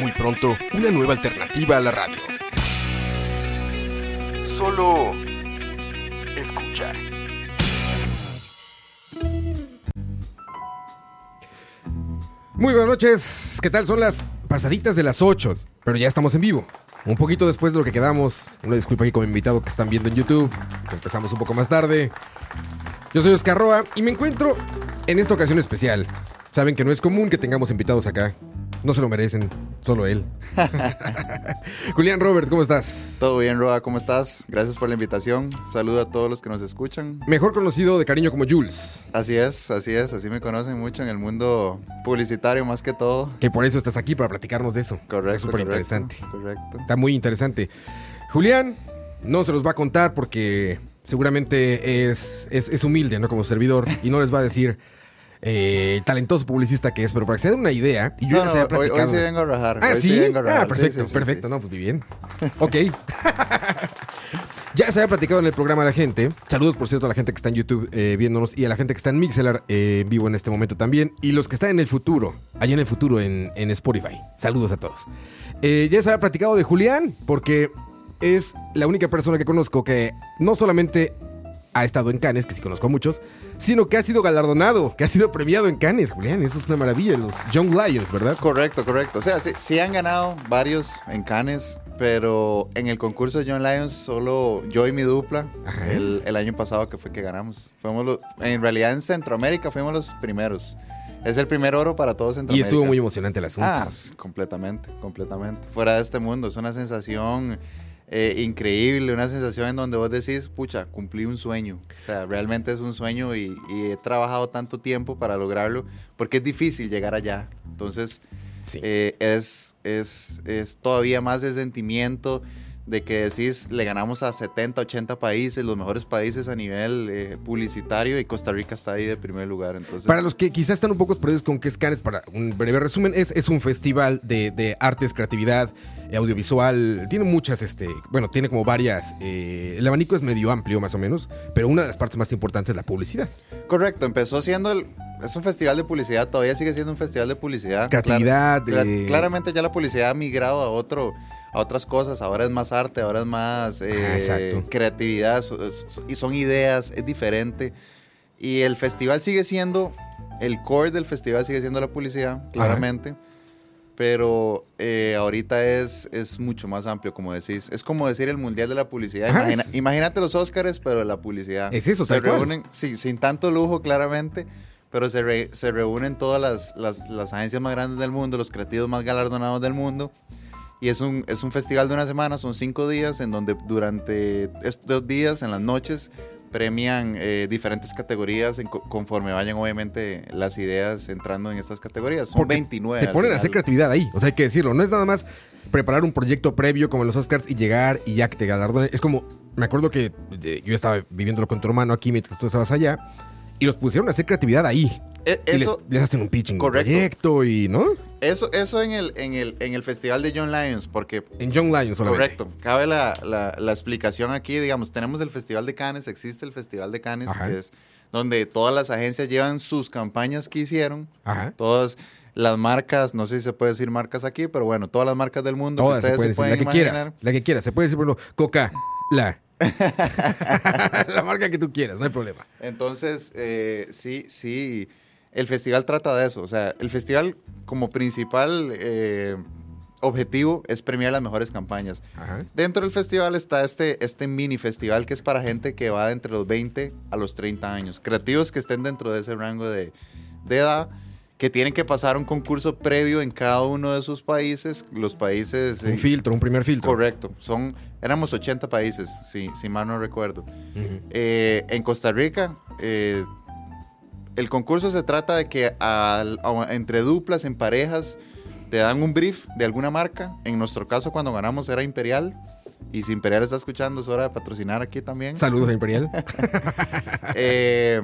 Muy pronto, una nueva alternativa a la radio. Solo escucha. Muy buenas noches, ¿qué tal? Son las pasaditas de las 8, pero ya estamos en vivo. Un poquito después de lo que quedamos. Una disculpa aquí con mi invitado que están viendo en YouTube. Empezamos un poco más tarde. Yo soy Oscar Roa y me encuentro en esta ocasión especial. Saben que no es común que tengamos invitados acá. No se lo merecen, solo él. Julián Robert, ¿cómo estás? Todo bien, Roa, ¿cómo estás? Gracias por la invitación. Saludo a todos los que nos escuchan. Mejor conocido de cariño como Jules. Así es, así es, así me conocen mucho en el mundo publicitario más que todo. Que por eso estás aquí, para platicarnos de eso. Correcto. Es súper interesante. Correcto. Está muy interesante. Julián no se los va a contar porque seguramente es, es, es humilde, ¿no? Como servidor y no les va a decir eh, talentoso publicista que es, pero para que se den una idea, y yo No, ya se había hoy, hoy vengo a rajar. Ah, hoy ¿sí? vengo a rajar. Ah, perfecto, sí, sí, perfecto. sí. No, pues muy bien. Ok. ya se había platicado en el programa a la gente. Saludos, por cierto, a la gente que está en YouTube eh, viéndonos y a la gente que está en Mixelar eh, vivo en este momento también. Y los que están en el futuro, allá en el futuro en, en Spotify. Saludos a todos. Eh, ya se había platicado de Julián, porque es la única persona que conozco que no solamente ha estado en Cannes, que sí conozco a muchos, sino que ha sido galardonado, que ha sido premiado en Cannes, Julián. Eso es una maravilla. Los Young Lions, ¿verdad? Correcto, correcto. O sea, sí, sí han ganado varios en Cannes, pero en el concurso de John Lions solo yo y mi dupla, el, el año pasado que fue que ganamos. Fuimos los- en realidad en Centroamérica fuimos los primeros. Es el primer oro para todos Y Centroamérica. estuvo muy emocionante el asunto. Ah, completamente, completamente. Fuera de este mundo, es una sensación eh, increíble, una sensación en donde vos decís, pucha, cumplí un sueño. O sea, realmente es un sueño y, y he trabajado tanto tiempo para lograrlo, porque es difícil llegar allá. Entonces, Sí. eh, es, es, es todavía más el sentimiento de que decís, le ganamos a 70, 80 países, los mejores países a nivel eh, publicitario, y Costa Rica está ahí de primer lugar. Entonces, Para los que quizás están un poco perdidos con qué es Cannes, para un breve resumen, es, es un festival de, de artes, creatividad, eh, audiovisual. Tiene muchas, este, bueno, tiene como varias. eh, el abanico es medio amplio, más o menos, pero una de las partes más importantes es la publicidad. Correcto, empezó siendo el, es un festival de publicidad, todavía sigue siendo un festival de publicidad. Creatividad, Clar- eh. claramente ya la publicidad ha migrado a otro, a otras cosas. Ahora es más arte, ahora es más eh, Ah, creatividad y son ideas, es diferente. Y el festival sigue siendo, el core del festival sigue siendo la publicidad, claramente. Pero eh, ahorita es, es mucho más amplio, como decís. Es como decir el mundial de la publicidad. Ajá, Imagina- es- imagínate los Oscars, pero la publicidad. Es eso, Se tal cual. reúnen, sí, sin tanto lujo, claramente. Pero se, re- se reúnen todas las, las, las agencias más grandes del mundo, los creativos más galardonados del mundo. Y es un, es un festival de una semana, son cinco días, en donde durante estos días, en las noches, premian eh, diferentes categorías en co- conforme vayan, obviamente, las ideas entrando en estas categorías. Son Porque 29. Te ponen a hacer creatividad ahí. O sea, hay que decirlo. No es nada más preparar un proyecto previo como los Oscars y llegar y ya que te galardonen. Es como, me acuerdo que eh, yo estaba viviéndolo con tu hermano aquí mientras tú estabas allá y los pusieron a hacer creatividad ahí. E- Y les, Eso, les hacen un pitching correcto. proyecto y, ¿no? eso, eso en, el, en, el, en el festival de John Lyons, porque En Young Lions solamente. Correcto. Cabe la, la- la explicación aquí. Digamos, tenemos el Festival de Cannes, existe el Festival de Cannes, Ajá. que es donde todas las agencias llevan sus campañas que hicieron. Ajá. Todas las marcas, no sé si se puede decir marcas aquí, pero bueno, todas las marcas del mundo Todas que se ustedes pueden se decir. La pueden que imaginar. quieras. La que quieras. Se puede decir, por ejemplo, Coca, la. la marca que tú quieras, no hay problema. Entonces, eh, sí, sí, el festival trata de eso. O sea, el festival como principal eh, objetivo es premiar las mejores campañas. Ajá. Dentro del festival está este, este mini festival que es para gente que va de entre los 20 a los 30 años. Creativos que estén dentro de ese rango de, de edad, que tienen que pasar un concurso previo en cada uno de sus países. Los países... Un eh, filtro, un primer filtro. Correcto. Son, éramos 80 países, si, si mal no recuerdo. Eh, en Costa Rica, eh, el concurso se trata de que a- entre duplas, en parejas, te dan un brief de alguna marca. En nuestro caso, cuando ganamos era Imperial. Y si Imperial está escuchando, es hora de patrocinar aquí también. Saludos a Imperial. Eh,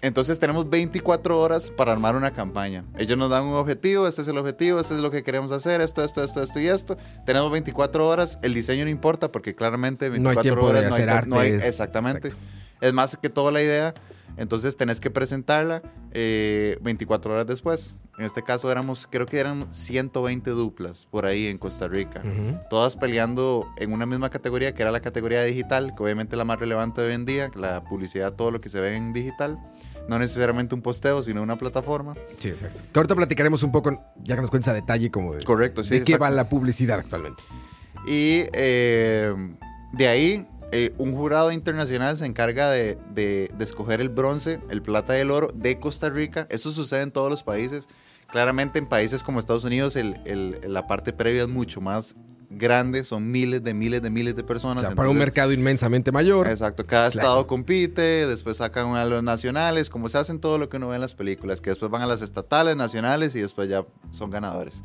entonces tenemos 24 horas para armar una campaña. Ellos nos dan un objetivo, este es el objetivo, este es lo que queremos hacer, esto, esto, esto, esto y esto. Tenemos 24 horas, el diseño no importa porque claramente 24 No hay tiempo de horas no hay, hacer no hay- artes. exactamente. Exacto. Es más que toda la idea. Entonces tenés que presentarla eh, 24 horas después. En este caso éramos, creo que eran 120 duplas por ahí en Costa Rica. Ujú. Todas peleando en una misma categoría, que era la categoría digital, que obviamente es la más relevante hoy en día, la publicidad, todo lo que se ve en digital. No necesariamente un posteo, sino una plataforma. Sí, exacto. Que ahorita platicaremos un poco, ya que nos cuentes a detalle como de, Correcto, sí. de qué va la publicidad actualmente. Y eh, de ahí, eh, un jurado internacional se encarga de, de- de escoger el bronce, el plata y el oro de Costa Rica. Eso sucede en todos los países. Claramente en países como Estados Unidos el- el- la parte previa es mucho más grande, son miles de miles de miles de O personas. sea, para un entonces- mercado inmensamente mayor. Exacto, cada Claro. estado compite, después sacan a los nacionales, como se hacen todo lo que uno ve en las películas, que después van a las estatales, nacionales y después ya son ganadores.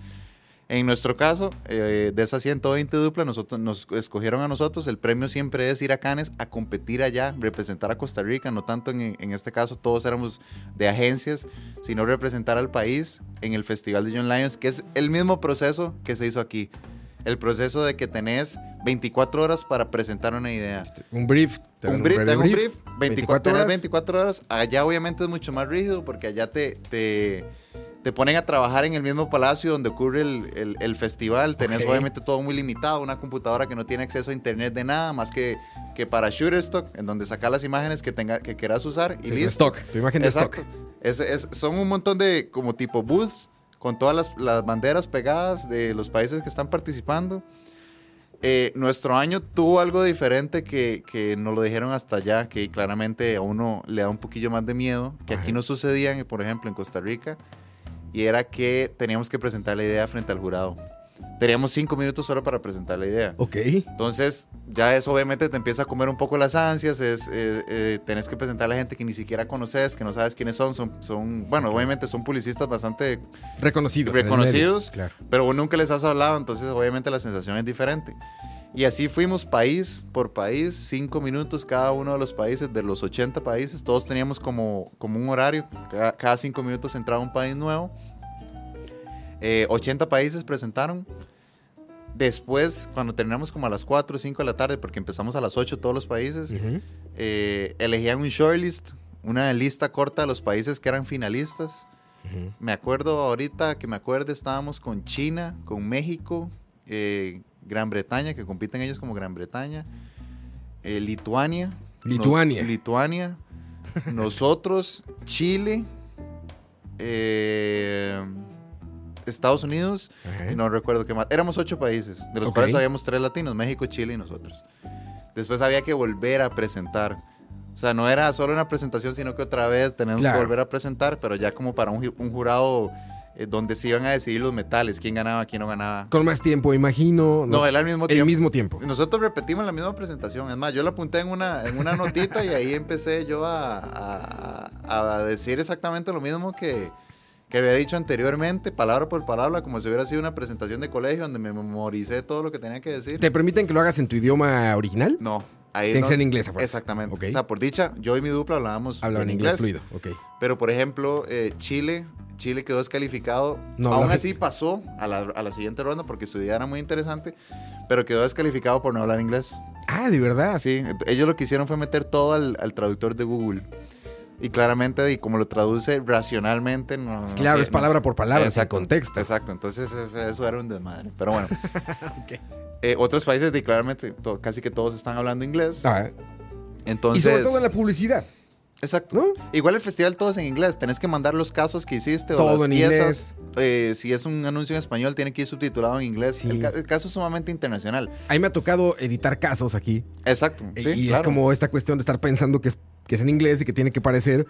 En nuestro caso, eh, de esas 120 duplas, nosotros, nos escogieron a nosotros. El premio siempre es ir a Cannes a competir allá, representar a Costa Rica, no tanto en, en este caso todos éramos de agencias, sino representar al país en el Festival de John Lions, que es el mismo proceso que se hizo aquí. El proceso de que tenés 24 horas para presentar una idea Un brief. te un brief, tengo un brief, 24, 24 tenés horas. 24 horas. Allá obviamente es mucho más rígido porque allá te, te, te ponen a trabajar en el mismo palacio donde ocurre el, el- el festival. Tenés obviamente todo muy limitado, una computadora que no tiene acceso a internet de nada más que, que para Shutterstock, en donde sacas las imágenes que, tenga, que quieras usar y Sí, listo. stock, tu imagen de Exacto. stock. Es- es- son un montón de como tipo booths con todas las, las banderas pegadas de los países que están participando. Eh, nuestro año tuvo algo diferente que, que nos lo dijeron hasta allá, que claramente a uno le da un poquillo más de miedo, que aquí no sucedían, por ejemplo, en Costa Rica, y era que teníamos que presentar la idea frente al jurado. Teníamos cinco minutos solo para presentar la idea. Ok. Entonces, ya eso obviamente te empieza a comer un poco las ansias, es, eh, eh, tenés que presentar a la gente que ni siquiera conoces, que no sabes quiénes son, son, son bueno, obviamente son publicistas bastante, Reconocidos. Reconocidos. medio, Claro. pero vos nunca les has hablado, entonces obviamente la sensación es diferente. Y así fuimos país por país, cinco minutos cada uno de los países, de los 80 países, todos teníamos como, como un horario, cada, cada cinco minutos entraba un país nuevo. Eh, 80 países presentaron. Después, cuando terminamos como a las 4 o 5 de la tarde, porque empezamos a las 8 todos los países, Ujú. eh, elegían un shortlist, una lista corta de los países que eran finalistas. Ujú. Me acuerdo ahorita que me acuerdo, estábamos con China, con México, eh, Gran Bretaña, que compiten ellos como Gran Bretaña, eh, Lituania. Lituania. nos- Lituania. nosotros, Chile, eh, Estados Unidos, Ajá. y no recuerdo qué más. Éramos ocho países, de los Ok. cuales habíamos tres latinos, México, Chile y nosotros. Después había que volver a presentar. O sea, no era solo una presentación, sino que otra vez tenemos Claro. que volver a presentar, pero ya como para un, un jurado eh, donde se iban a decidir los metales, quién ganaba, quién no ganaba. Con más tiempo, imagino. No, era al mismo el tiempo. mismo tiempo. Nosotros repetimos la misma presentación. Es más, yo la apunté en una, en una notita y ahí empecé yo a, a- a decir exactamente lo mismo que, que había dicho anteriormente, palabra por palabra, como si hubiera sido una presentación de colegio donde me memoricé todo lo que tenía que decir. ¿Te permiten que lo hagas en tu idioma original? No, ahí Tiene no- que ser en inglés, a fuerza. Exactamente. Ok. O sea, por dicha, yo y mi dupla hablábamos Hablaban en inglés, fluido. Ok. Pero, por ejemplo, eh, Chile, Chile quedó descalificado. No, Aún así pasó a la, a la siguiente ronda porque su idea era muy interesante, pero quedó descalificado por no hablar inglés. Ah, de verdad. Sí, ellos lo que hicieron fue meter todo al, al traductor de Google. Y claramente, y como lo traduce racionalmente, no. no Claro, es no- palabra por palabra, Exacto, contexto. Exacto, entonces eso era un desmadre. Pero bueno. Ok. Eh, otros países, de, claramente, to- casi que todos están hablando inglés. Ah, Entonces. y sobre todo en la publicidad, Exacto. ¿no? Igual el festival todo es en inglés. Tenés que mandar los casos que hiciste Todo o las en piezas. Eh, si es un anuncio en español, tiene que ir subtitulado en inglés. Sí. El, ca- el caso es sumamente internacional. A mí me ha tocado editar casos aquí. Exacto. y sí, y es como esta cuestión de estar pensando que es, que es en inglés y que tiene que parecer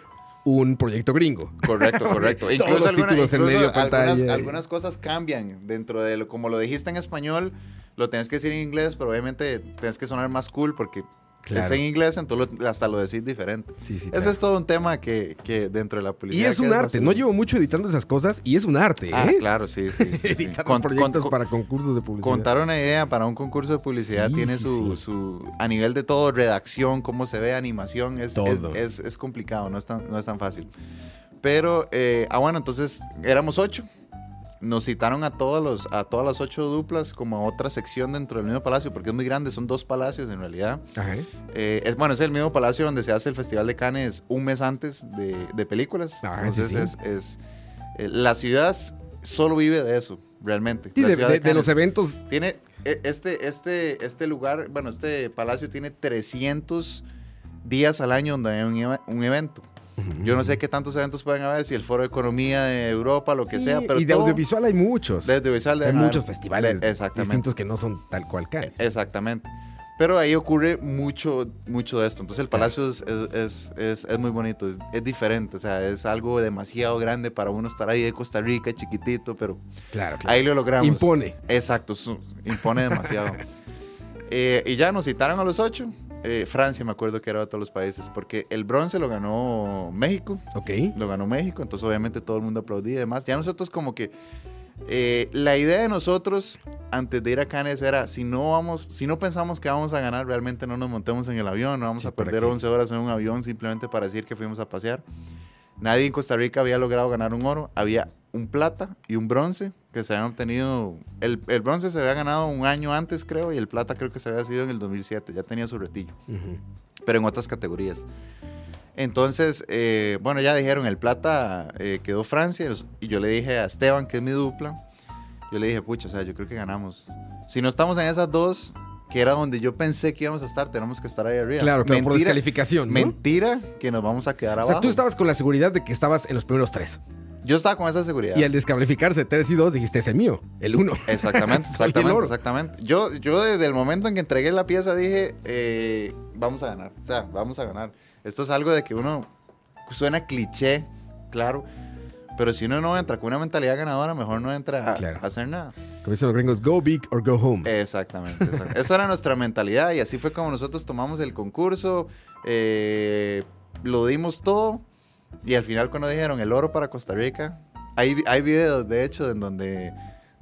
un proyecto gringo. Correcto, correcto. Todos los títulos en medio pantalla. Algunas, algunas cosas cambian dentro de lo, como lo dijiste en español, lo tenés que decir en inglés, pero obviamente tenés que sonar más cool porque es en inglés, entonces hasta lo decís diferente. Sí, sí, Ese claro. es todo un tema que, que dentro de la Y publicidad. es que un arte. No llevo mucho editando esas cosas y es un arte, Ah, ¿eh? claro, sí, sí. sí. Editar Con- proyectos con- para concursos de publicidad. Contar una idea para un concurso de publicidad tiene su, su- a nivel de todo, redacción, cómo se ve, animación, es, Todo. es, es- es complicado, no es tan, no es tan fácil. Pero, eh, ah, bueno, entonces éramos ocho. Nos citaron a, todos los, a todas las ocho duplas como a otra sección dentro del mismo palacio, porque es muy grande, son dos palacios en realidad. Eh, es, bueno, es el mismo palacio donde se hace el Festival de Cannes un mes antes de, de películas. Ah, Entonces sí, sí. es... es eh, la ciudad solo vive de eso, realmente. Sí, de, los eventos. Tiene eh, este, este, este lugar, bueno, este palacio tiene 300 días al año donde hay un, un evento. Yo no sé qué tantos eventos pueden haber, si el Foro de Economía de Europa, lo que Sí, sea, pero y de todo- audiovisual hay muchos. de audiovisual deben hay haber- muchos festivales de- exactamente. distintos que no son tal cual Cannes. Exactamente. Pero ahí ocurre mucho, mucho de esto. Entonces el palacio es, es, es, muy bonito, es, diferente, o sea, es algo demasiado grande para uno estar ahí de Costa Rica, chiquitito, pero Claro, claro. ahí lo logramos. Impone. Exacto, impone demasiado. Eh, y ya nos citaron a los ocho. Eh, Francia, me acuerdo que era de todos los países, porque el bronce lo ganó México, Ok. lo ganó México, entonces obviamente todo el mundo aplaudía y demás. Ya nosotros como que eh, la idea de nosotros antes de ir a Cannes era si no vamos, si no pensamos que vamos a ganar, realmente no nos montemos en el avión, no vamos Sí, a ¿para perder qué? 11 horas en un avión simplemente para decir que fuimos a pasear. Nadie en Costa Rica había logrado ganar un oro, había un plata y un bronce que se habían obtenido. El, el bronce se había ganado un año antes, creo, y el plata creo que se había sido en el 2007, ya tenía su retillo pero en otras categorías. Entonces, eh, bueno, ya dijeron, el plata eh, quedó Francia y yo le dije a Esteban, que es mi dupla, yo le dije, pucha, o sea, yo creo que ganamos. Si no estamos en esas dos, que era donde yo pensé que íbamos a estar, tenemos que estar ahí arriba. Claro, por Mentira- descalificación, ¿no? Mentira que nos vamos a quedar O abajo. sea, tú estabas con la seguridad de que estabas en los primeros tres. Yo estaba con esa seguridad. Y al descalificarse 3 y 2 dijiste, es el mío, el 1. Exactamente, exactamente, exactamente. Yo, yo desde el momento en que entregué la pieza dije, eh, vamos a ganar, o sea, vamos a ganar. Esto es algo de que uno suena cliché, claro, pero si uno no entra con una mentalidad ganadora, mejor no entra a, Claro. a hacer nada. Como dicen los gringos, go big or go home. Exactamente, exact- Esa era nuestra mentalidad y así fue como nosotros tomamos el concurso, eh, lo dimos todo y al final cuando dijeron el oro para Costa Rica, hay, hay videos de hecho en donde,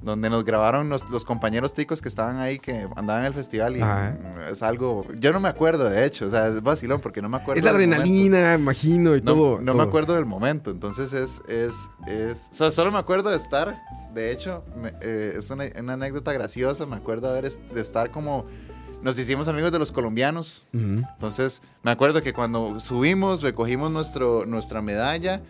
donde nos grabaron los, los compañeros ticos que estaban ahí, que andaban en el festival y Ajá. es algo, yo no me acuerdo de hecho, o sea, es vacilón porque no me acuerdo. es la adrenalina, imagino, y No, todo. no todo. me acuerdo del momento, entonces es, es, es, so- solo me acuerdo de estar, de hecho, me- eh, es una, una anécdota graciosa, me acuerdo de, haber de estar como, nos hicimos amigos de los colombianos, entonces me acuerdo que cuando subimos, recogimos nuestro, nuestra medalla,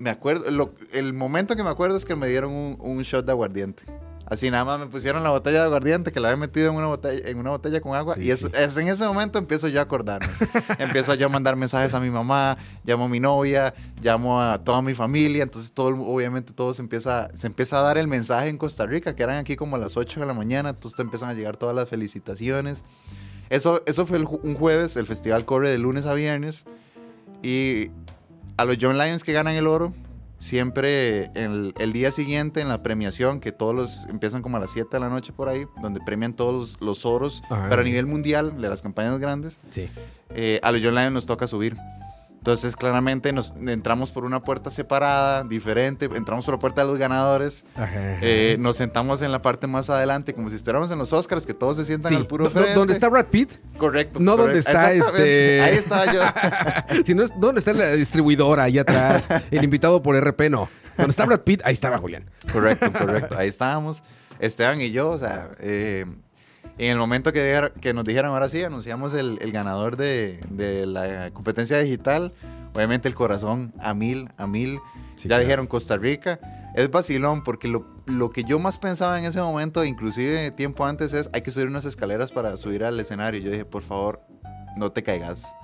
me acuerdo, lo- el momento que me acuerdo es que me dieron un, un shot de aguardiente. Así nada más me pusieron la botella de aguardiente que la había metido en una botella, en una botella con agua. Sí, y es, sí. es en ese momento empiezo yo a acordarme. empiezo yo a mandar mensajes a mi mamá, llamo a mi novia, llamo a toda mi familia. Entonces, todo, obviamente, todo se empieza, se empieza a dar el mensaje en Costa Rica, que eran aquí como a las 8 de la mañana. Entonces, te empiezan a llegar todas las felicitaciones. Eso, eso fue el un jueves. El festival corre de lunes a viernes. Y a los John Lions que ganan el oro, siempre el, el día siguiente en la premiación, que todos los empiezan como a las 7 de la noche por ahí, donde premian todos los, los oros, Ajá. pero a nivel mundial, de las campañas grandes, Sí. eh, a los John Lions nos toca subir. Entonces, claramente nos entramos por una puerta separada, diferente, entramos por la puerta de los ganadores, Ajá. eh, nos sentamos en la parte más adelante, como si estuviéramos en los Oscars, que todos se sientan Sí. al puro frente. ¿Dónde está Brad Pitt? Correcto. No donde correcto. está Exactamente. este- Ahí estaba yo. si no es, ¿Dónde está la distribuidora ahí atrás? El invitado por RP, no. ¿Dónde está Brad Pitt? Ahí estaba Julián. Correcto, correcto. Ahí estábamos. Esteban y yo, o sea, eh, en el momento que, que nos dijeron, ahora sí, anunciamos el, el ganador de, de la competencia digital, obviamente el corazón a mil, a mil. Sí, ya claro. dijeron Costa Rica. Es vacilón porque lo, lo que yo más pensaba en ese momento, inclusive tiempo antes, es hay que subir unas escaleras para subir al escenario. Yo dije, por favor, no te caigas.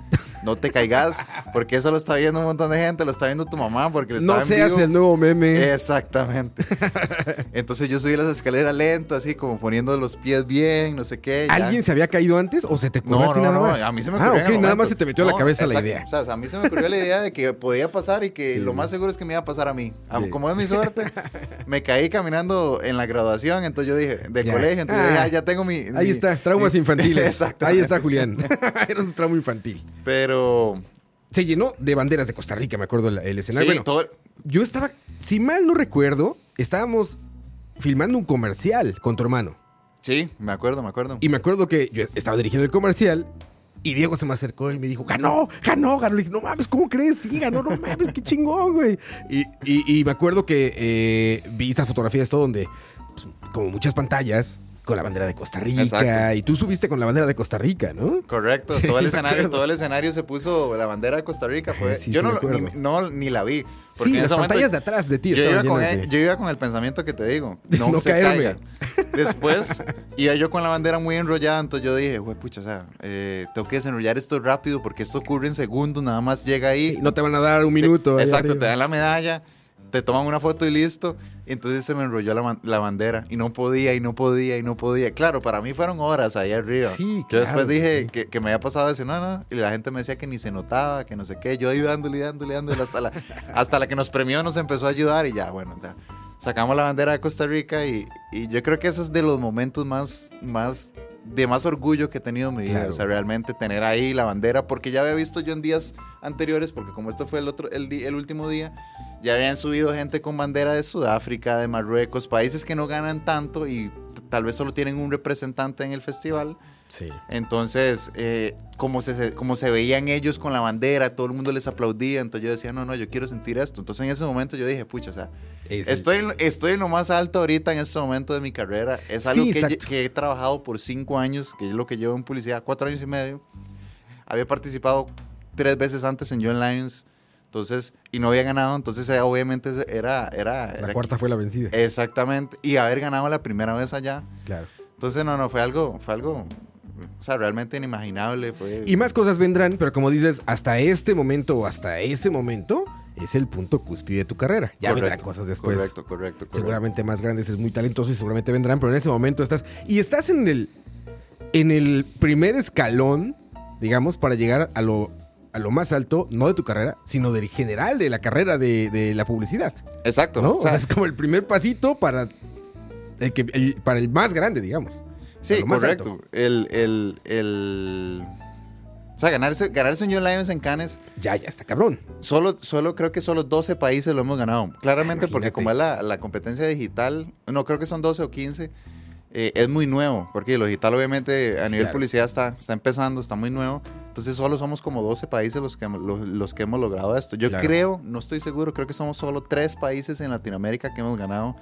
no te caigas, porque eso lo está viendo un montón de gente, lo está viendo tu mamá, porque lo está No seas vivo. el nuevo meme. Exactamente. Entonces yo subí las escaleras lento, así como poniendo los pies bien, no sé qué. ya. ¿Alguien se había caído antes o se te ocurrió No, a ti no, nada no, más? a mí se me Ah, ocurrió. ok, nada más se te metió a la cabeza la idea. O sea, a mí se me ocurrió la idea de que podía pasar y que Sí. lo más seguro es que me iba a pasar a mí. Ah, Sí. Como es mi suerte, me caí caminando en la graduación, entonces yo dije, del Ya. colegio, entonces Ah. dije, ah, ya tengo mi... Ahí mi- está, traumas mi- infantiles. Exacto. Ahí está Julián. Era un trauma infantil. Pero... Se llenó de banderas de Costa Rica, me acuerdo el, el escenario. Sí, bueno, todo... yo estaba, si mal no recuerdo, estábamos filmando un comercial con tu hermano. Sí, me acuerdo, me acuerdo. Y me acuerdo que yo estaba dirigiendo el comercial y Diego se me acercó y me dijo, ganó, ganó, ganó. Le dije, no mames, ¿cómo crees? Sí, ganó, no mames, qué chingón, güey. Y, y- y me acuerdo que eh, vi estas fotografías todo donde, pues, como muchas pantallas, con la bandera de Costa Rica. Exacto. Y tú subiste con la bandera de Costa Rica, ¿no? Correcto, Sí, todo el escenario, acuerdo. todo el escenario se puso la bandera de Costa Rica. Fue, Eh, sí, yo sí no, ni, no, ni la vi. porque Sí, en las momento pantallas de atrás de ti yo iba, con, de- yo iba con el pensamiento que te digo. No, No se caerme. caiga. Después iba yo con la bandera muy enrollada, entonces yo dije, güey, pucha, o sea, eh, tengo que desenrollar esto rápido porque esto ocurre en segundos, nada más llega ahí. No te van a dar un minuto. Exacto, arriba. te dan la medalla, te toman una foto y listo. Entonces se me enrolló la, la bandera y no podía, y no podía, y no podía. Claro, para mí fueron horas ahí arriba. Sí, Yo después claro, dije sí. que, que me había pasado eso, no, no. Y la gente me decía que ni se notaba, que no sé qué. Yo ahí dándole, dándole, dándole. Hasta la, hasta la que nos premió nos empezó a ayudar y ya, bueno, ya. Sacamos la bandera de Costa Rica y, y yo creo que eso es de los momentos más, más, de más orgullo que he tenido en mi vida. Claro. O sea, realmente tener ahí la bandera, porque ya había visto yo en días anteriores, porque como esto fue el, otro, el, el último día, ya habían subido gente con bandera de Sudáfrica, de Marruecos, países que no ganan tanto y tal vez solo tienen un representante en el festival. Sí. Entonces, eh, como, se, como se veían ellos con la bandera, todo el mundo les aplaudía, entonces yo decía, no, no, yo quiero sentir esto. Entonces en ese momento yo dije, pucha, o sea, Es- estoy, estoy en lo más alto ahorita en este momento de mi carrera. Es Sí, algo que, exacto. que he trabajado por cinco años, que es lo que llevo en publicidad, cuatro años y medio. Había participado tres veces antes en John Lions, entonces, y no había ganado, entonces eh, obviamente era... era, La era- cuarta fue la vencida. Exactamente, y haber ganado la primera vez allá. Claro. Entonces, no, no, fue algo, fue algo, o sea, realmente inimaginable. Fue, Y más cosas vendrán, pero como dices, hasta este momento o hasta ese momento es el punto cúspide de tu carrera. Ya Correcto, vendrán cosas después. Correcto, correcto, correcto. Seguramente más grandes, es muy talentoso y seguramente vendrán, pero en ese momento estás. Y estás en el. En el primer escalón, digamos, para llegar a lo, a lo más alto, no de tu carrera, sino del general de la carrera de, de la publicidad. Exacto. ¿No? O sea, es como el primer pasito para el que el- para el más grande, digamos. Sí, correcto. El, el, el... O sea, ganarse, ganarse un John Lions en Cannes, Ya, ya está cabrón. solo, solo creo que solo 12 países lo hemos ganado. Claramente porque como es la, la competencia digital, no, creo que son 12 o 15, eh, es muy nuevo, porque lo digital obviamente a Sí, nivel claro. publicidad está, está empezando, está muy nuevo. Entonces solo somos como 12 países los que, los, los que hemos logrado esto. Yo Claro. creo, no estoy seguro, creo que somos solo tres países en Latinoamérica que hemos ganado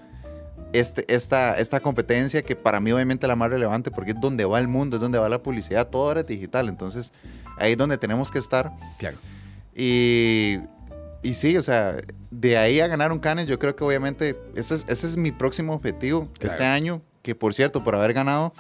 este, esta, esta competencia que para mí obviamente es la más relevante porque es donde va el mundo, es donde va la publicidad, todo ahora es digital. Entonces ahí es donde tenemos que estar. Claro. Y, y sí, o sea, de ahí a ganar un Cannes, yo creo que obviamente ese es, ese es mi próximo objetivo Claro. este año, que por cierto, por haber ganado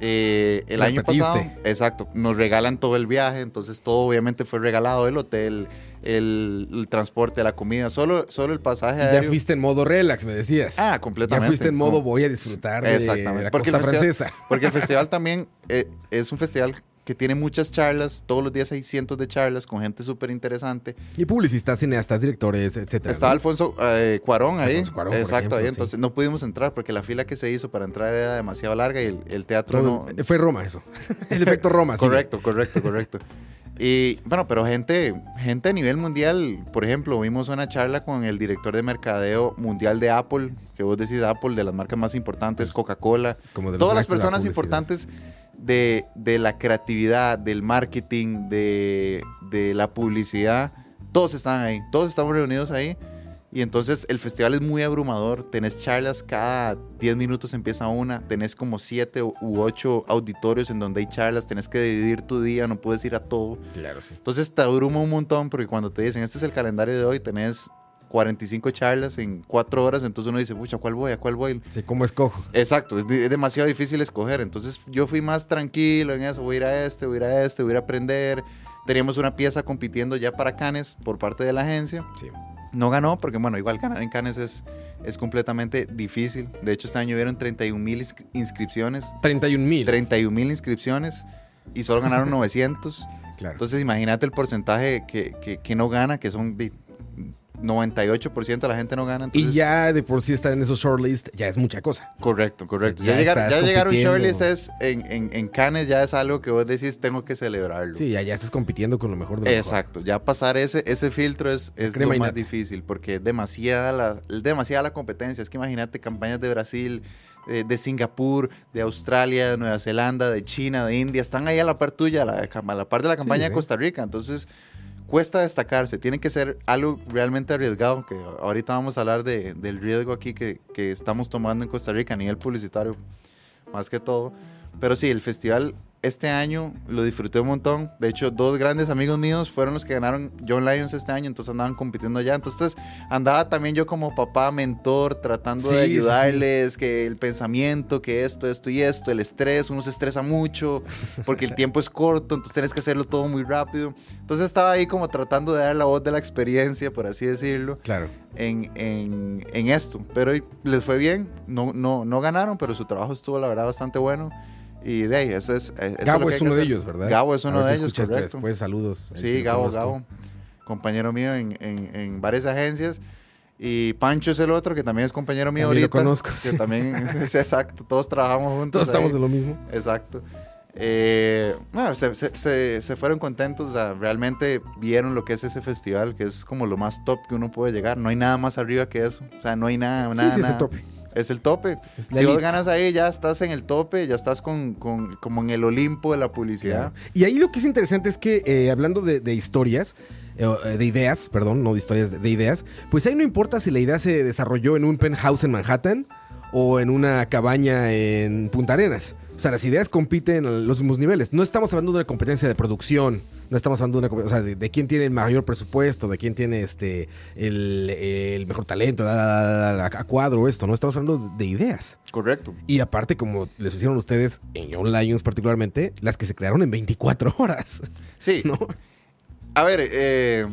eh, el año pasado, exacto, nos regalan todo el viaje, entonces todo obviamente fue regalado, el hotel, el, el transporte, la comida, solo, solo el pasaje Ya aéreo. fuiste en modo relax, me decías. Ah, ya completamente. fuiste en modo voy a disfrutar de Exactamente. la Porque costa festival- francesa. Porque el festival también eh, es un festival que tiene muchas charlas, todos los días hay cientos de charlas con gente súper interesante. Y publicistas, cineastas, directores, etcétera. Estaba ¿no? Alfonso eh, Cuarón ahí. Alfonso Cuarón, Exacto, ejemplo, ahí. sí. Entonces no pudimos entrar porque la fila que se hizo para entrar era demasiado larga y el, el teatro Todo- no. Fue Roma eso. El efecto Roma, sí. Correcto, correcto, correcto. Y bueno, pero gente, gente a nivel mundial, por ejemplo, vimos una charla con el director de mercadeo mundial de Apple, que vos decís Apple, de las marcas más importantes, Coca-Cola, todas las la personas publicidad. importantes de, de la creatividad, del marketing, de, de la publicidad, todos están ahí, todos estamos reunidos ahí. Y entonces el festival es muy abrumador, tenés charlas cada 10 minutos empieza una, tenés como 7 u 8 auditorios en donde hay charlas, tenés que dividir tu día, no puedes ir a todo. Claro, sí. Entonces te abruma un montón porque cuando te dicen, este es el calendario de hoy, tenés 45 charlas en 4 horas, entonces uno dice, pucha, ¿cuál voy? ¿A cuál voy? Sí, ¿cómo escojo? Exacto, es, es demasiado difícil escoger. Entonces yo fui más tranquilo en eso, voy a ir a este, voy a ir a este, voy a ir a aprender. Teníamos una pieza compitiendo ya para Cannes por parte de la agencia. Sí. No ganó porque, bueno, igual ganar en Cannes es, es completamente difícil. De hecho, este año hubieron 31 mil inscripciones. 31 mil. 31 mil inscripciones y solo ganaron 900. Claro. Entonces, imagínate el porcentaje que, que- que no gana, que son de 98% de la gente no gana. y entonces- ya de por sí estar en esos shortlist ya es mucha cosa. Correcto, correcto. Ya, ya llegar, ya llegar a un shortlist es en, en, en Cannes ya es algo que vos decís, tengo que celebrarlo. Sí, ya, ya estás compitiendo con lo mejor de lo Exacto, ya pasar ese, ese filtro es, es lo y más difícil porque es demasiada la, demasiada la competencia. Es que imagínate campañas de Brasil, eh, de Singapur, de Australia, de Nueva Zelanda, de China, de India, están ahí a la par tuya, a la, a la par de la campaña sí. de Costa Rica. Entonces, cuesta destacarse, tiene que ser algo realmente arriesgado, que ahorita vamos a hablar de- del riesgo aquí que, que estamos tomando en Costa Rica a nivel publicitario, más que todo. Pero sí, el festival este año lo disfruté un montón. De hecho, dos grandes amigos míos fueron los que ganaron John Lions este año, entonces andaban compitiendo allá. Entonces andaba también yo como papá, mentor, tratando de Sí, sí, sí. ayudarles, que el pensamiento, que esto, esto y esto, el estrés, uno se estresa mucho porque el tiempo es corto, entonces tienes que hacerlo todo muy rápido. Entonces estaba ahí como tratando de dar la voz de la experiencia, por así decirlo Claro. en, en- en esto. Pero les fue bien, no, no, no ganaron, pero su trabajo estuvo, la verdad, bastante bueno. Y de ahí, eso es. eso lo Gabo que es que uno de ellos, ¿verdad? Gabo es A uno de ellos, correcto. después, saludos. Sí, Gabo. Gabo. Compañero mío en, en- en varias agencias. Y Pancho es el otro, que también es compañero mío También lo ahorita. conozco, Que sí. también es exacto, todos trabajamos juntos. Todos estamos ahí. en lo mismo. Exacto. Eh, bueno, se, se- se- se fueron contentos, o sea, realmente vieron lo que es ese festival, que es como lo más top que uno puede llegar. No hay nada más arriba que eso. O sea, no hay nada. Sí, nada sí, es el nada. tope. Es el tope. Es Si vos ganas ahí, ya estás en el tope, ya estás con, con- como en el Olimpo de la publicidad. Claro. Y ahí lo que es interesante es que, eh, hablando de, de historias, eh, de ideas, perdón, no de historias, de, de ideas, pues ahí no importa si la idea se desarrolló en un penthouse en Manhattan o en una cabaña en Punta Arenas. O sea, las ideas compiten a los mismos niveles. No estamos hablando de una competencia de producción, no estamos hablando de una competencia, o sea, de, de quién tiene el mayor presupuesto, de quién tiene este el, el mejor talento, la, la, la, la, a cuadro, esto, no estamos hablando de ideas. Correcto. Y aparte, como les hicieron ustedes en Young Lions particularmente, las que se crearon en 24 horas, Sí. ¿no? A ver, eh,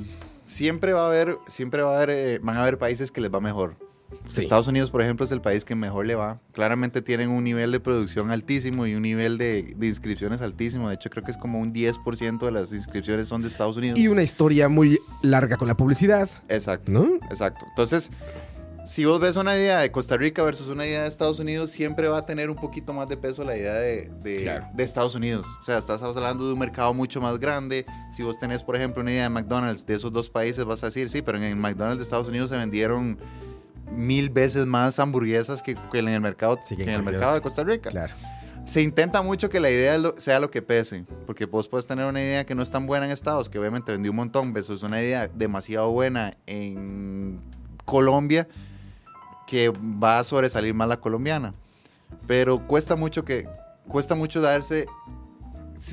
siempre va a haber, siempre va a haber, eh, van a haber países que les va mejor. Sí. Estados Unidos, por ejemplo, es el país que mejor le va. Claramente tienen un nivel de producción altísimo y un nivel de, de inscripciones altísimo. De hecho, creo que es como un 10% de las inscripciones son de Estados Unidos. Y una historia muy larga con la publicidad, Exacto, ¿no? exacto. Entonces, si vos ves una idea de Costa Rica versus una idea de Estados Unidos, siempre va a tener un poquito más de peso la idea de, de- Claro. de Estados Unidos. O sea, estás hablando de un mercado mucho más grande. Si vos tenés, por ejemplo, una idea de McDonald's de esos dos países, vas a decir, sí, pero en el McDonald's de Estados Unidos se vendieron mil veces más hamburguesas que, que en el mercado, Sí, que que en el mercado de Costa Rica. Claro. Se intenta mucho que la idea sea lo que pese, porque vos puedes tener una idea que no es tan buena en Estados, que obviamente vendió un montón, versus una idea demasiado buena en Colombia, que va a sobresalir más la colombiana. Pero cuesta mucho que cuesta mucho darse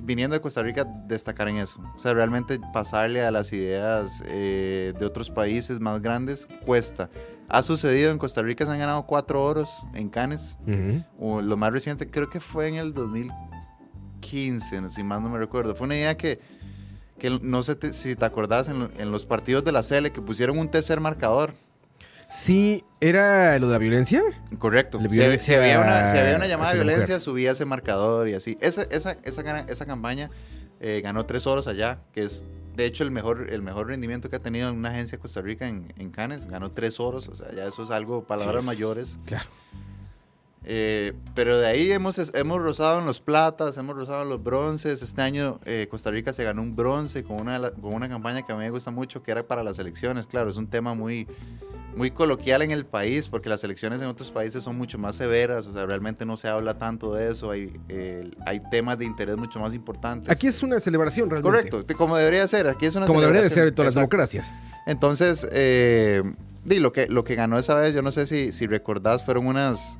viniendo de Costa Rica destacar en eso. O sea, realmente pasarle a las ideas eh, de otros países más grandes cuesta. Ha sucedido en Costa Rica, se han ganado cuatro oros en Cannes. O lo más reciente creo que fue en el 2015, no- si más no me recuerdo. Fue una idea que, que no sé te- si te acordás en, en los partidos de la Cele que pusieron un tercer marcador. Sí, ¿era lo de la violencia? Correcto. La Si, había una, si había una llamada de violencia, mujer. subía ese marcador y así. Esa, esa, esa, esa campaña eh, ganó tres oros allá, que es de hecho el mejor, el mejor rendimiento que ha tenido en una agencia de Costa Rica en, en Cannes. Ganó tres oros, o sea, ya eso es algo, palabras Sí, mayores. Claro. Eh, pero de ahí hemos, hemos rozado en los platas, hemos rozado en los bronces. Este año eh, Costa Rica se ganó un bronce con una, con una campaña que a mí me gusta mucho, que era para las elecciones. Claro, es un tema muy, muy coloquial en el país, porque las elecciones en otros países son mucho más severas, o sea, realmente no se habla tanto de eso, hay, eh, hay temas de interés mucho más importantes. Aquí es una celebración realmente. Correcto, como debería ser, aquí es una Como debería de ser celebración. en todas las democracias. Entonces, eh, di, lo, que, lo que ganó esa vez, yo no sé si, si recordás, fueron unas...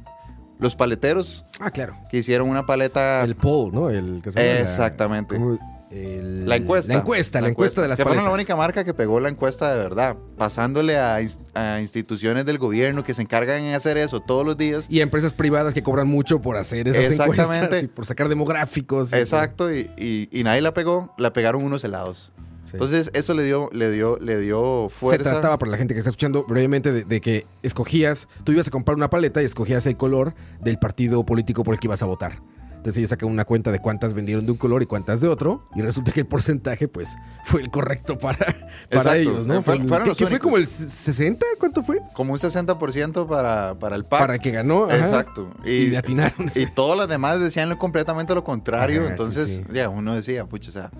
Los paleteros Ah, claro. que hicieron una paleta... El poll, ¿no? El que se llama la- Exactamente. como el- La encuesta. La encuesta, la, encuesta de las Que fueron la paletas. única marca que pegó la encuesta de verdad. Pasándole a, ins- a instituciones del gobierno que se encargan en hacer eso todos los días. Y empresas privadas que cobran mucho por hacer esas Exactamente. encuestas y por sacar demográficos. y- Exacto, y, y- y nadie la pegó. La pegaron unos helados. Sí. Entonces, eso le dio, le dio, le dio se fuerza. trataba, para la gente que está escuchando brevemente, de, de que escogías, tú ibas a comprar una paleta y escogías el color del partido político por el que ibas a votar. Entonces ellos sacan una cuenta de cuántas vendieron de un color y cuántas de otro, y resulta que el porcentaje, pues, fue el correcto para, para Exacto. ellos, ¿no? Eh, Fue ¿qué- fue como el 60? ¿Cuánto fue? Como un 60% para, para el PAC. Para que ganó. ajá. Exacto. Y, Y, atinaron. y todos los demás decían completamente lo contrario. Ajá, sí, entonces, sí. ya, uno decía, pucha, o sea,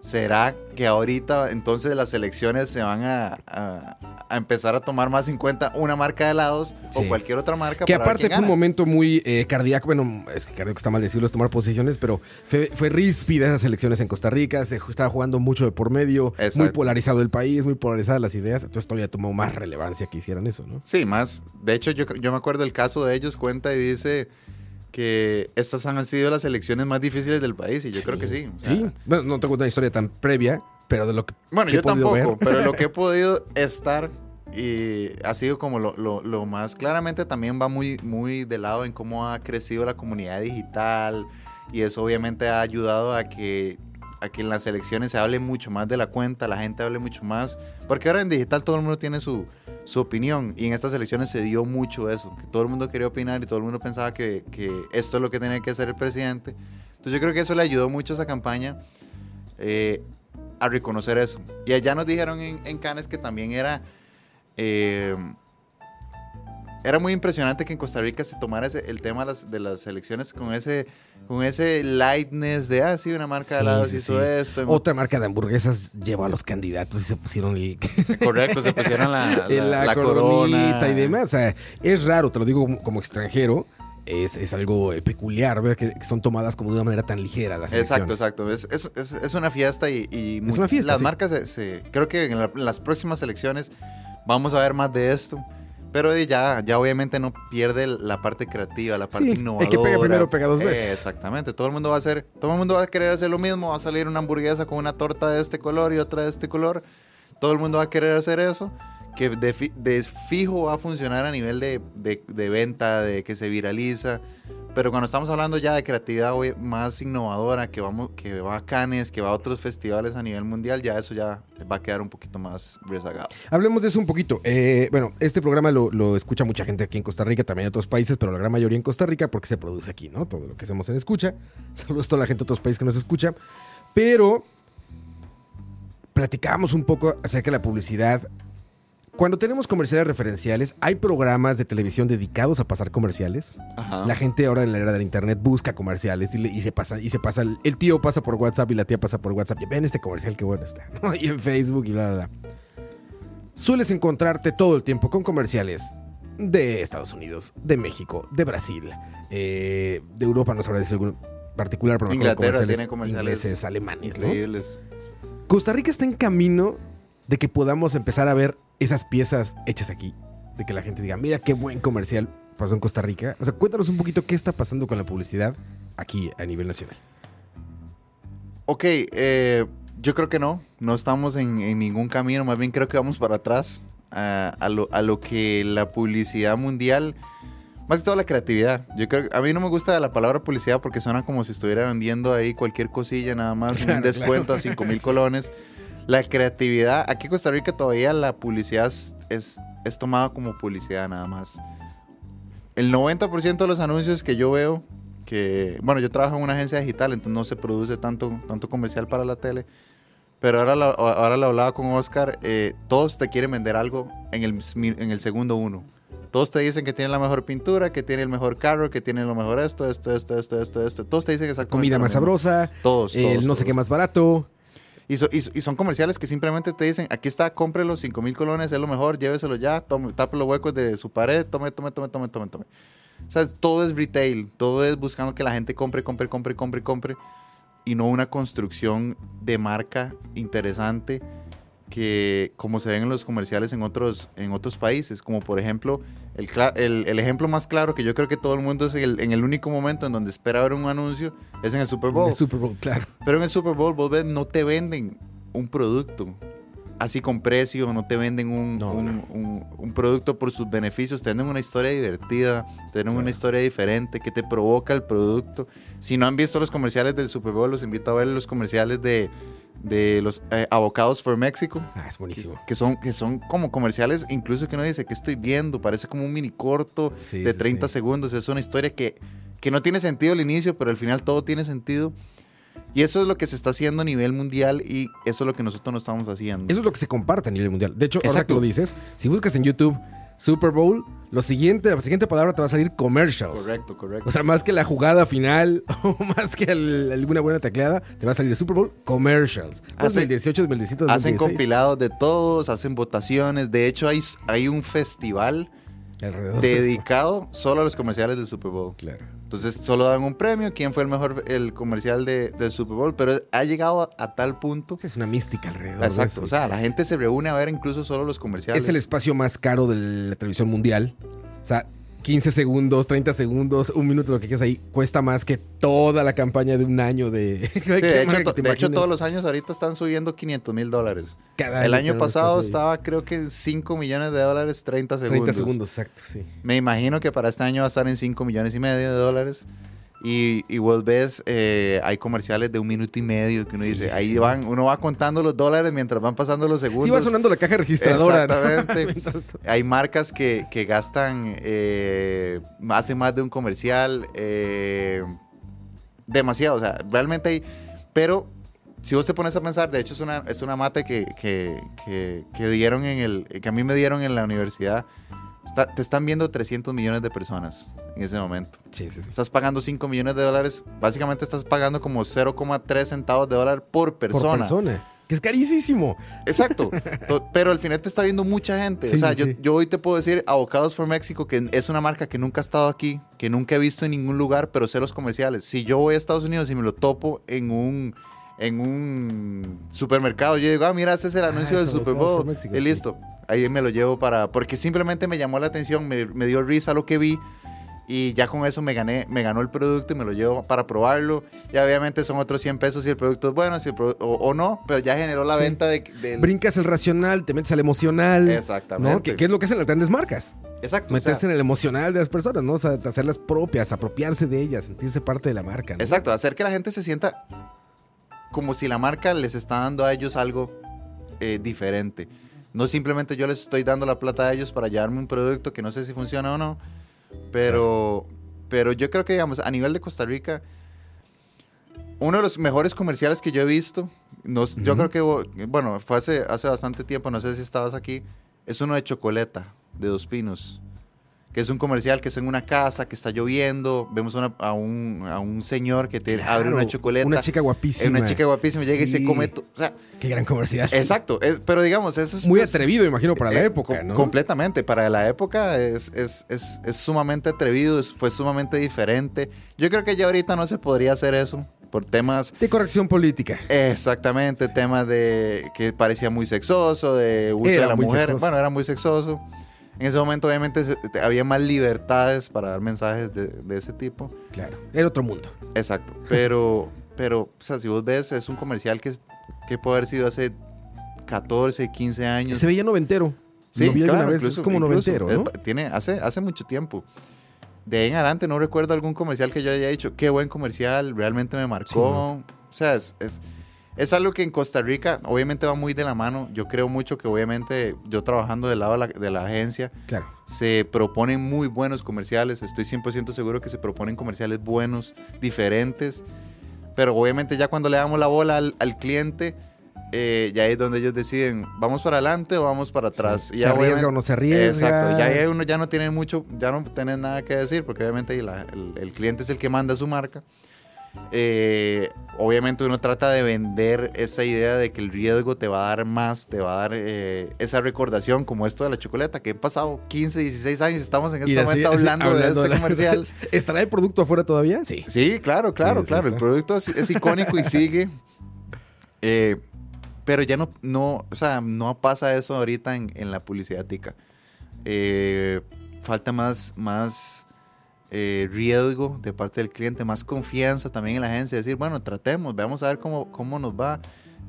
¿será que ahorita entonces las elecciones se van a, a- a empezar a tomar más en cuenta una marca de helados Sí. o cualquier otra marca? Que para aparte fue un momento muy eh, cardíaco, bueno, es que cardíaco está mal decirlo, es tomar posiciones, pero fue, fue ríspida esas elecciones en Costa Rica, se estaba jugando mucho de por medio, muy polarizado el país, muy polarizadas las ideas, entonces todavía tomó más relevancia que hicieran eso, ¿no? Sí, más. De hecho, yo, yo me acuerdo el caso de ellos, cuenta y dice que estas han sido las elecciones más difíciles del país y yo creo que sí. o sea, sí, bueno, no tengo una historia tan previa, pero de lo que Bueno, que yo tampoco, ver. pero lo que he podido estar y ha sido como lo, lo- lo más claramente también va muy, muy de lado en cómo ha crecido la comunidad digital y eso obviamente ha ayudado a que, a que en las elecciones se hable mucho más de la cuenta, la gente hable mucho más, porque ahora en digital todo el mundo tiene su, su opinión y en estas elecciones se dio mucho eso, que todo el mundo quería opinar y todo el mundo pensaba que, que esto es lo que tenía que hacer el presidente. Entonces yo creo que eso le ayudó mucho a esa campaña. eh, a reconocer eso. Y allá nos dijeron en, en que también era. eh, era muy impresionante que en Costa Rica se tomara ese- el tema de las, de las elecciones con ese, con ese lightness de, ah, sí, una marca de helados sí, hizo sí. esto. Otra marca de hamburguesas llevó a los candidatos y se pusieron el, Correcto, se pusieron la, la, la, la coronita corona. y demás. O sea, es raro, te lo digo como, como extranjero. Es, es algo eh, peculiar ver que, que son tomadas como de una manera tan ligera las Exacto, elecciones. exacto. Es, es, es- es una fiesta y, y Es una fiesta, las sí. marcas, se, se- creo que en, la- en las próximas elecciones vamos a ver más de esto. Pero eh, ya, ya obviamente no pierde la parte creativa, la parte Sí, el que innovadora. pega primero pega dos veces. exactamente. Todo el mundo va a hacer, todo el mundo va a querer hacer lo mismo. Va a salir una hamburguesa con una torta de este color y otra de este color. Todo el mundo va a querer hacer eso. Que de, de fijo va a funcionar a nivel de, de- de venta, de que se viraliza. Pero cuando estamos hablando ya de creatividad más innovadora, que, vamos, que va a Cannes, que va a otros festivales a nivel mundial, ya eso ya va a quedar un poquito más rezagado. Hablemos de eso un poquito. Eh, bueno, este programa lo, lo escucha mucha gente aquí en Costa Rica, también en otros países, pero la gran mayoría en Costa Rica porque se produce aquí, ¿no? Todo lo que hacemos en escucha. Saludos a toda la gente de otros países que nos escucha. Pero platicábamos un poco acerca de la publicidad. Cuando tenemos comerciales referenciales, hay programas de televisión dedicados a pasar comerciales. La gente ahora en la era del internet busca comerciales y, le- y se pasa, y se pasa, el, el tío pasa por WhatsApp y la tía pasa por WhatsApp. Y ven este comercial, qué bueno está. ¿no? Y en Facebook y bla, bla. Sueles encontrarte todo el tiempo con comerciales de Estados Unidos, de México, de Brasil, eh, de Europa, no sabrá decir algún particular, pero Inglaterra tiene comerciales ingleses, alemanes, ¿no? Increíbles. Costa Rica está en camino de que podamos empezar a ver esas piezas hechas aquí. De que la gente diga, mira qué buen comercial pasó en Costa Rica. O sea, cuéntanos un poquito qué está pasando con la publicidad aquí a nivel nacional. Ok, eh, yo creo que no. No estamos en, en ningún camino. Más bien creo que vamos para atrás a, a lo, a lo que la publicidad mundial, más que todo la creatividad. Yo creo que a mí no me gusta la palabra publicidad porque suena como si estuviera vendiendo ahí cualquier cosilla nada más, Claro, un descuento claro. a 5 mil colones. La creatividad, aquí en Costa Rica todavía la publicidad es, es, es tomada como publicidad nada más. El 90% de los anuncios que yo veo, que, bueno, yo trabajo en una agencia digital, entonces no se produce tanto, tanto comercial para la tele, pero ahora, lo- ahora lo hablaba con Oscar, eh, todos te quieren vender algo en el, en el segundo uno. Todos te dicen que tienen la mejor pintura, que tienen el mejor carro, que tienen lo mejor esto, esto, esto, esto, esto, esto. Todos te dicen exactamente Comida más sabrosa, Todos, el todos, no sé todos. qué más barato. Y, so- y y son comerciales que simplemente te dicen, aquí está, cómprelo, 5 mil colones, es lo mejor, lléveselo ya, tome, tape los huecos de su pared, tome, tome, tome, tome, tome, tome. O sea, todo es retail, todo es buscando que la gente compre, compre, compre, compre, compre, y no una construcción de marca interesante que como se ven en los comerciales en otros, en otros países, como por ejemplo, el, el, el ejemplo más claro que yo creo que todo el mundo es el- en el único momento en donde espera ver un anuncio es en el Super Bowl. El Super Bowl, claro. Pero en el Super Bowl, vos ves, no te venden un producto así con precio, no te venden un, No, un, no. un- un producto por sus beneficios, te venden una historia divertida, te venden Claro. una historia diferente que te provoca el producto. Si no han visto los comerciales del Super Bowl, los invito a ver los comerciales de, de los eh, Avocados for Mexico. Ah, es buenísimo. Que son, que son como comerciales, incluso que uno dice, que estoy viendo? Parece como un mini corto Sí, de sí, 30 sí. segundos. Es una historia que, que no tiene sentido al inicio, pero al final todo tiene sentido. Y eso es lo que se está haciendo a nivel mundial y eso es lo que nosotros no estamos haciendo. Eso es lo que se comparte a nivel mundial. De hecho, ahora que Exacto. lo dices, si buscas en YouTube Super Bowl, lo siguiente, la siguiente palabra te va a salir commercials. Correcto, correcto. O sea, más que la jugada final o más que el- alguna buena tecleada, te va a salir Super Bowl commercials. Hace- 2018, 2017, hacen 2016. compilados de todos, hacen votaciones. De hecho, hay, hay un festival Alrededor de eso. dedicado solo a los comerciales del Super Bowl. Claro. Entonces solo dan un premio, quién fue el mejor el comercial de- del Super Bowl, pero ha llegado a, a tal punto. Es una mística alrededor. de Exacto, eso. o sea, la gente se reúne a ver incluso solo los comerciales. es el espacio más caro de la televisión mundial. O sea, 15 segundos, 30 segundos, un minuto, lo que quieras ahí, cuesta más que toda la campaña de un año de... Sí, de, hecho, to- de hecho, todos los años ahorita están subiendo 500 mil dólares. Cada El año pasado estaba creo que en 5 millones de dólares 30 segundos. 30 segundos, exacto, sí. Me imagino que para este año va a estar en 5 millones y medio de dólares. Y, y vos ves, eh, hay comerciales de un minuto y medio que uno Sí, dice, sí, ahí sí. van, uno va contando los dólares mientras van pasando los segundos. Sí va sonando la caja registradora. ¿no? Exactamente. Tú- Hay marcas que, que gastan, eh, hacen más de un comercial, eh, demasiado, o sea, realmente hay, pero si vos te pones a pensar, de hecho es una, es una mate que, que, que, que dieron en el, que a mí me dieron en la universidad, Está- te están viendo 300 millones de personas en ese momento. Sí, sí, sí. Estás pagando 5 millones de dólares, básicamente estás pagando como 0,3 centavos de dólar por persona. Por persona. Que es carísimo. Exacto. To- Pero al final te está viendo mucha gente. Sí, o sea, sí, yo, sí. yo hoy te puedo decir Avocados for Mexico, que es una marca que nunca ha estado aquí, que nunca he visto en ningún lugar, pero sé los comerciales. Si yo voy a Estados Unidos y me lo topo en un, en un supermercado, yo digo, ah, mira, ese es el anuncio es del Super Bowl. Mexico, y sí. listo. Ahí me lo llevo para... Porque simplemente me llamó la atención, me, me dio risa lo que vi. Y ya con eso me gané, me ganó el producto y me lo llevo para probarlo. Ya obviamente son otros 100 pesos si el producto es bueno si el o, o no, pero ya generó la Sí. venta de, del... Brincas el racional, te metes al emocional. Exactamente. ¿no? Que, que es lo que hacen las grandes marcas. Exacto. o sea, Meterse en el emocional de las personas, ¿no? O sea, hacerlas propias, apropiarse de ellas, sentirse parte de la marca. ¿no? Exacto, hacer que la gente se sienta como si la marca les está dando a ellos algo eh, diferente. No simplemente yo les estoy dando la plata a ellos para llevarme un producto que no sé si funciona o no, pero, pero yo creo que, digamos, a nivel de Costa Rica, uno de los mejores comerciales que yo he visto, no s- yo creo que, bueno, fue hace, hace bastante tiempo, no sé si estabas aquí, es uno de Chocoleta, de Dos Pinos que es un comercial que es en una casa, que está lloviendo, vemos una- a, un, a un señor que te abre una Claro, chocoleta. Una chica guapísima. una chica guapísima, llega y se Sí. come... o sea, Qué gran comercial. exacto, es, pero digamos, eso es... Muy es- atrevido, imagino, para la eh, época, ¿no? Completamente, para la época es, es, es, es sumamente atrevido, fue sumamente diferente. Yo creo que ya ahorita no se podría hacer eso por temas... De corrección política. Exactamente, temas de que parecía muy sexoso, de uso Era de la mujer. sexoso. Bueno, era muy sexoso. En ese momento, obviamente, había más libertades para dar mensajes de, de ese tipo. Claro. Era otro mundo. Exacto. Pero, pero, o sea, si vos ves, es un comercial que, que puede haber sido hace 14, 15 años. Se veía noventero. Sí, Lo vi claro, vez, incluso- es como noventero, ¿no? tiene, hace, hace mucho tiempo. De ahí en adelante no recuerdo algún comercial que yo haya dicho, qué buen comercial, realmente me marcó. Sí, ¿no? O sea, es, es, es algo que en Costa Rica obviamente va muy de la mano. Yo creo mucho que obviamente yo trabajando del lado de la, de la agencia, Claro. se proponen muy buenos comerciales. Estoy 100% seguro que se proponen comerciales buenos, diferentes. Pero obviamente ya cuando le damos la bola al, al cliente, eh, ya es donde ellos deciden, ¿vamos para adelante o vamos para atrás? Sí. Y ¿Se ya arriesga o no se arriesga? Exacto, ya uno ya no tiene mucho, ya no tiene nada que decir, porque obviamente la- el, el cliente es el que manda su marca. Eh, obviamente uno trata de vender esa idea de que el riesgo te va a dar más, te va a dar eh, esa recordación, como esto de la chocoleta, que he pasado 15, 16 años, estamos en este momento hablando, de este la- comercial. ¿Estará el producto afuera todavía? Sí. Sí, claro, claro, Sí, claro. El producto es, es icónico y sigue. Eh, pero ya no, no, o sea, no pasa eso ahorita en, en la publicidad tica. Falta más, más eh, riesgo de parte del cliente, más confianza también en la agencia, decir, bueno, tratemos, veamos a ver cómo, cómo nos va.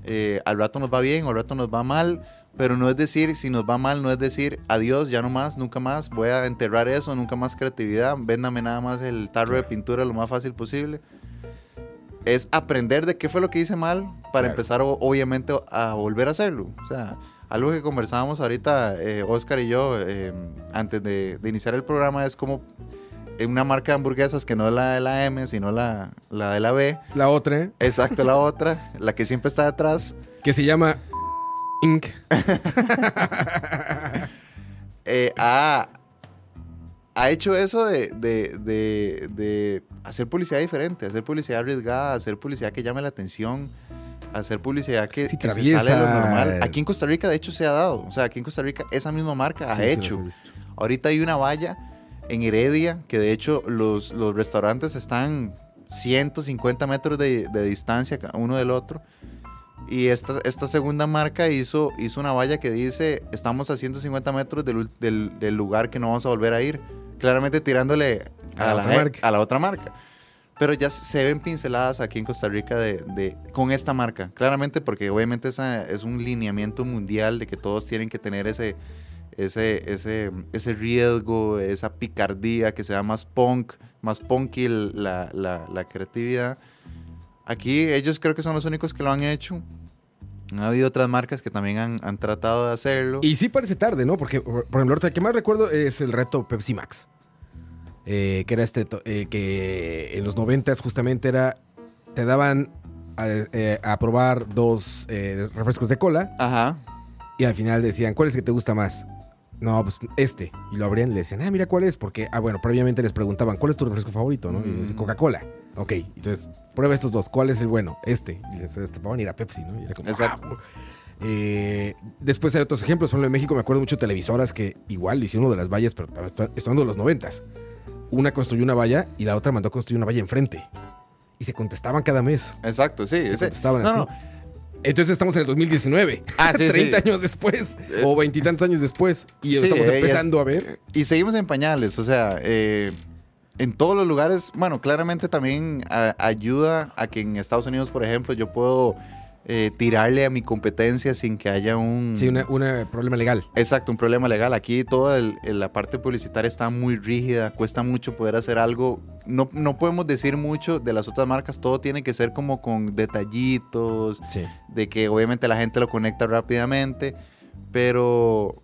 Eh, al rato nos va bien, al rato nos va mal, pero no es decir, si nos va mal, no es decir, adiós, ya no más, nunca más, voy a enterrar eso, nunca más creatividad, véndame nada más el tarro de pintura lo más fácil posible. Es aprender de qué fue lo que hice mal para Claro. empezar, obviamente, a volver a hacerlo. O sea, algo que conversábamos ahorita, eh, Oscar y yo, eh, antes de, de iniciar el programa, es como eh, una marca de hamburguesas que no es la de la M, sino la, la de la B. La otra, Exacto, la otra, la que siempre está detrás. que se llama Inc. eh, ha, ha hecho eso de, de- de- de hacer publicidad diferente, hacer publicidad arriesgada, hacer publicidad que llame la atención, hacer publicidad que, Sí, que se sale de lo normal. Aquí en Costa Rica, de hecho, se ha dado. O sea, aquí en Costa Rica, esa misma marca ha Sí, hecho. Ahorita hay una valla en Heredia, que de hecho los, los restaurantes están 150 metros de, de distancia uno del otro. Y esta, esta segunda marca hizo, hizo una valla que dice, estamos a 150 metros del, del- del lugar que no vamos a volver a ir. Claramente tirándole A a, la la, otra ge- marca. a la otra marca. Pero ya se ven pinceladas aquí en Costa Rica de, de- con esta marca. Claramente porque obviamente esa es un lineamiento mundial de que todos tienen que tener ese, ese, ese, ese riesgo, esa picardía, que sea más punk, más punky la, la- la creatividad. Aquí ellos creo que son los únicos que lo han hecho. Ha habido otras marcas que también han, han tratado de hacerlo. Y sí parece tarde, ¿no? Porque, por ejemplo, ahorita el que más recuerdo es el reto Pepsi Max. Eh, que era este, eh, que en los noventas justamente era, te daban a, eh, a probar dos refrescos de cola Ajá. y al final decían, ¿cuál es el que te gusta más? No, pues este. Y lo abrían y le decían, ah, mira cuál es. Porque, ah, bueno, previamente les preguntaban, ¿cuál es tu refresco favorito? ¿no? Y Mm. decían, Coca-Cola. Ok, entonces, prueba estos dos. ¿Cuál es el bueno? Este. Y les destapaban y era Pepsi, ¿no? Y era como, Exacto. "Ah". Eh, después hay otros ejemplos. Por ejemplo, en México me acuerdo mucho de televisoras que igual hicieron uno de las vallas, pero hablando de los noventas. Una construyó una valla y la otra mandó a construir una valla enfrente. Y se contestaban cada mes. Exacto, sí. Se contestaban no, así. no, Entonces estamos en el 2019. Ah, sí, 30 sí. años después. Eh, o veintitantos años después. Y sí, estamos es- empezando a ver. Y seguimos en pañales, o sea, eh, en todos los lugares, bueno, claramente también a- ayuda a que en Estados Unidos, por ejemplo, yo puedo eh, tirarle a mi competencia sin que haya un... Sí, un problema legal. Exacto, un problema legal. Aquí toda el- la parte publicitaria está muy rígida, cuesta mucho poder hacer algo. No, no podemos decir mucho de las otras marcas, todo tiene que ser como con detallitos, Sí. de que obviamente la gente lo conecta rápidamente, pero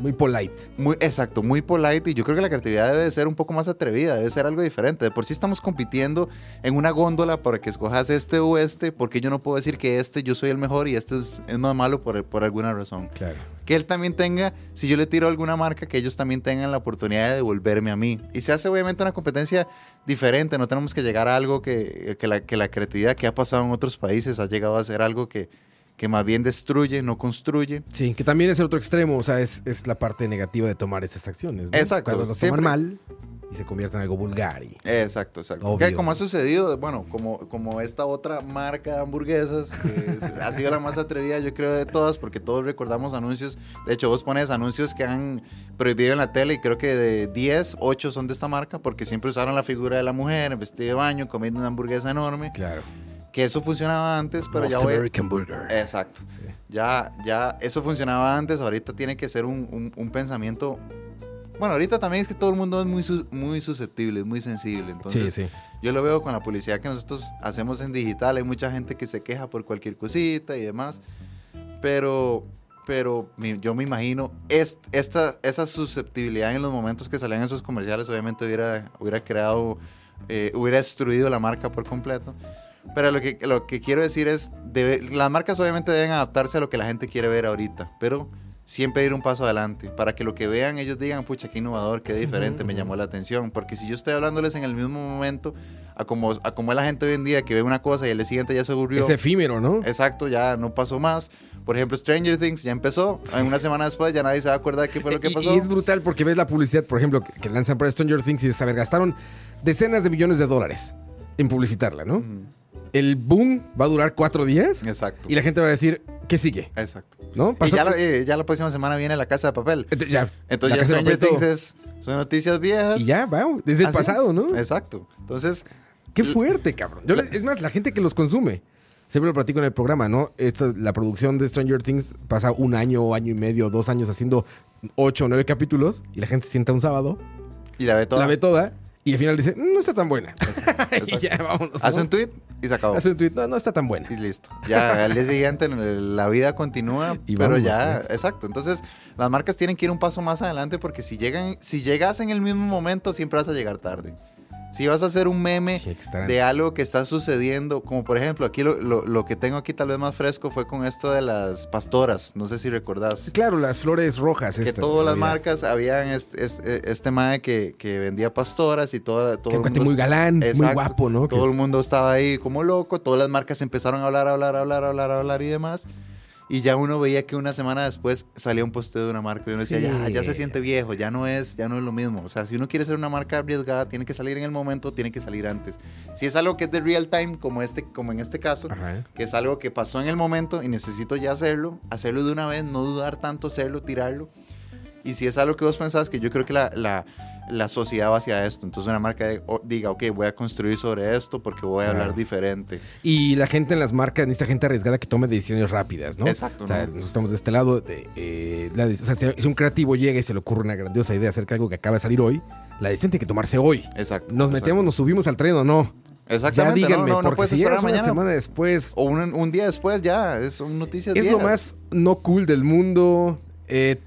Muy polite. muy, exacto, muy polite y yo creo que la creatividad debe ser un poco más atrevida, debe ser algo diferente. De por sí estamos compitiendo en una góndola para que escojas este o este, porque yo no puedo decir que este yo soy el mejor y este es, es más malo por, por alguna razón. Claro. Que él también tenga, si yo le tiro a alguna marca, que ellos también tengan la oportunidad de devolverme a mí. Y se hace obviamente una competencia diferente, no tenemos que llegar a algo que, que, la, que la creatividad que ha pasado en otros países ha llegado a ser algo que, que más bien destruye, no construye. Sí, que también es el otro extremo. O sea, es, es la parte negativa de tomar esas acciones. ¿no? Exacto, Cuando lo toman mal y se convierte en algo vulgar. Y... Exacto, exacto. Obvio. Que como ha sucedido, bueno, como, como esta otra marca de hamburguesas, que es- ha sido la más atrevida, yo creo, de todas, porque todos recordamos anuncios. De hecho, vos pones anuncios que han prohibido en la tele y creo que de 10, 8 son de esta marca, porque siempre usaron la figura de la mujer en vestido de baño, comiendo una hamburguesa enorme. Claro. Que eso funcionaba antes, pero Most ya voy. American Burger. Exacto. Sí. Ya, ya, eso funcionaba antes, ahorita tiene que ser un, un- un pensamiento. Bueno, ahorita también es que todo el mundo es muy, muy susceptible, es muy sensible. Entonces, sí, sí. yo lo veo con la publicidad que nosotros hacemos en digital. Hay mucha gente que se queja por cualquier cosita y demás. Pero, pero yo me imagino est- esta, esa susceptibilidad en los momentos que salían esos comerciales, obviamente hubiera, hubiera creado, eh, hubiera destruido la marca por completo. Pero lo que, lo que quiero decir es, debe- las marcas obviamente deben adaptarse a lo que la gente quiere ver ahorita, pero siempre ir un paso adelante, para que lo que vean ellos digan, pucha, qué innovador, qué diferente, me llamó la atención, porque si yo estoy hablándoles en el mismo momento, a como, a como es la gente hoy en día, que ve una cosa y el siguiente ya se aburrió, Es efímero, ¿no? exacto, ya no pasó más. Por ejemplo, Stranger Things ya empezó, en una semana después ya nadie se va a acordar qué fue lo que Y- pasó. Y, es brutal porque ves la publicidad, por ejemplo, que, que lanzan para Stranger Things y dices, a ver, gastaron decenas de millones de dólares en publicitarla, ¿no? El boom va a durar cuatro días Exacto. y la gente va a decir, ¿qué sigue? Exacto. ¿No? Y ya, la, eh, ya la próxima semana viene La Casa de Papel. Ent- ya, Entonces ya Stranger. Things es, son noticias viejas. Y ya, vamos, desde el pasado, ¿no? Exacto. Entonces, Qué fuerte, cabrón. Yo es más, la gente que los consume. Siempre lo platico en el programa, ¿no? Esta, la producción de Stranger Things pasa un año, año y medio, dos años haciendo ocho o nueve capítulos y la gente se sienta un sábado, y la ve toda. la ve toda y al final dice, no está tan buena. y Exacto. ya, vámonos. Hace ¿no? un tweet y se acabó. Hace un tweet, no, no está tan buena. Y listo. Ya al día siguiente la vida continúa, Y pero ya, exacto. Entonces, las marcas tienen que ir un paso más adelante porque si llegan, si llegas en el mismo momento, siempre vas a llegar tarde. Si vas a hacer un meme Sí, de algo que está sucediendo, como por ejemplo, aquí lo, lo- lo que tengo aquí tal vez más fresco fue con esto de las pastoras, no sé si recordás. Claro, las flores rojas. Que estas, todas las Navidad. marcas habían este, este, este mae que, que vendía pastoras y toda, todo Que el mundo- muy galán, muy Exacto. guapo, ¿no? Todo el mundo estaba ahí como loco, todas las marcas empezaron a hablar, hablar, hablar, hablar, hablar y demás. Y ya uno veía que una semana después salía un posteo de una marca y uno decía, ya, ya se siente viejo, ya no es, ya no es lo mismo. O sea, si uno quiere ser una marca arriesgada, tiene que salir en el momento, tiene que salir antes. Si es algo que es de real time, como, este, como en este caso, Ajá. que es algo que pasó en el momento y necesito ya hacerlo, hacerlo de una vez, no dudar tanto, hacerlo, tirarlo. Y si es algo que vos pensás, que yo creo que la, la, la sociedad va hacia esto, entonces una marca de- o- diga, ok, voy a construir sobre esto porque voy a Claro. hablar diferente. Y la gente en las marcas necesita gente arriesgada que tome decisiones rápidas, ¿no? Exacto, O sea, estamos de este lado. de, eh, la o sea, si un creativo llega y se le ocurre una grandiosa idea acerca de algo que acaba de salir hoy, la decisión tiene que tomarse hoy. Exacto. Nos metemos, nos subimos al tren o no. Ya Exactamente. díganme, no, no, no porque si llegas una mañana. semana después, O un, un día después ya, es noticias es lo más no cool del mundo. Eh,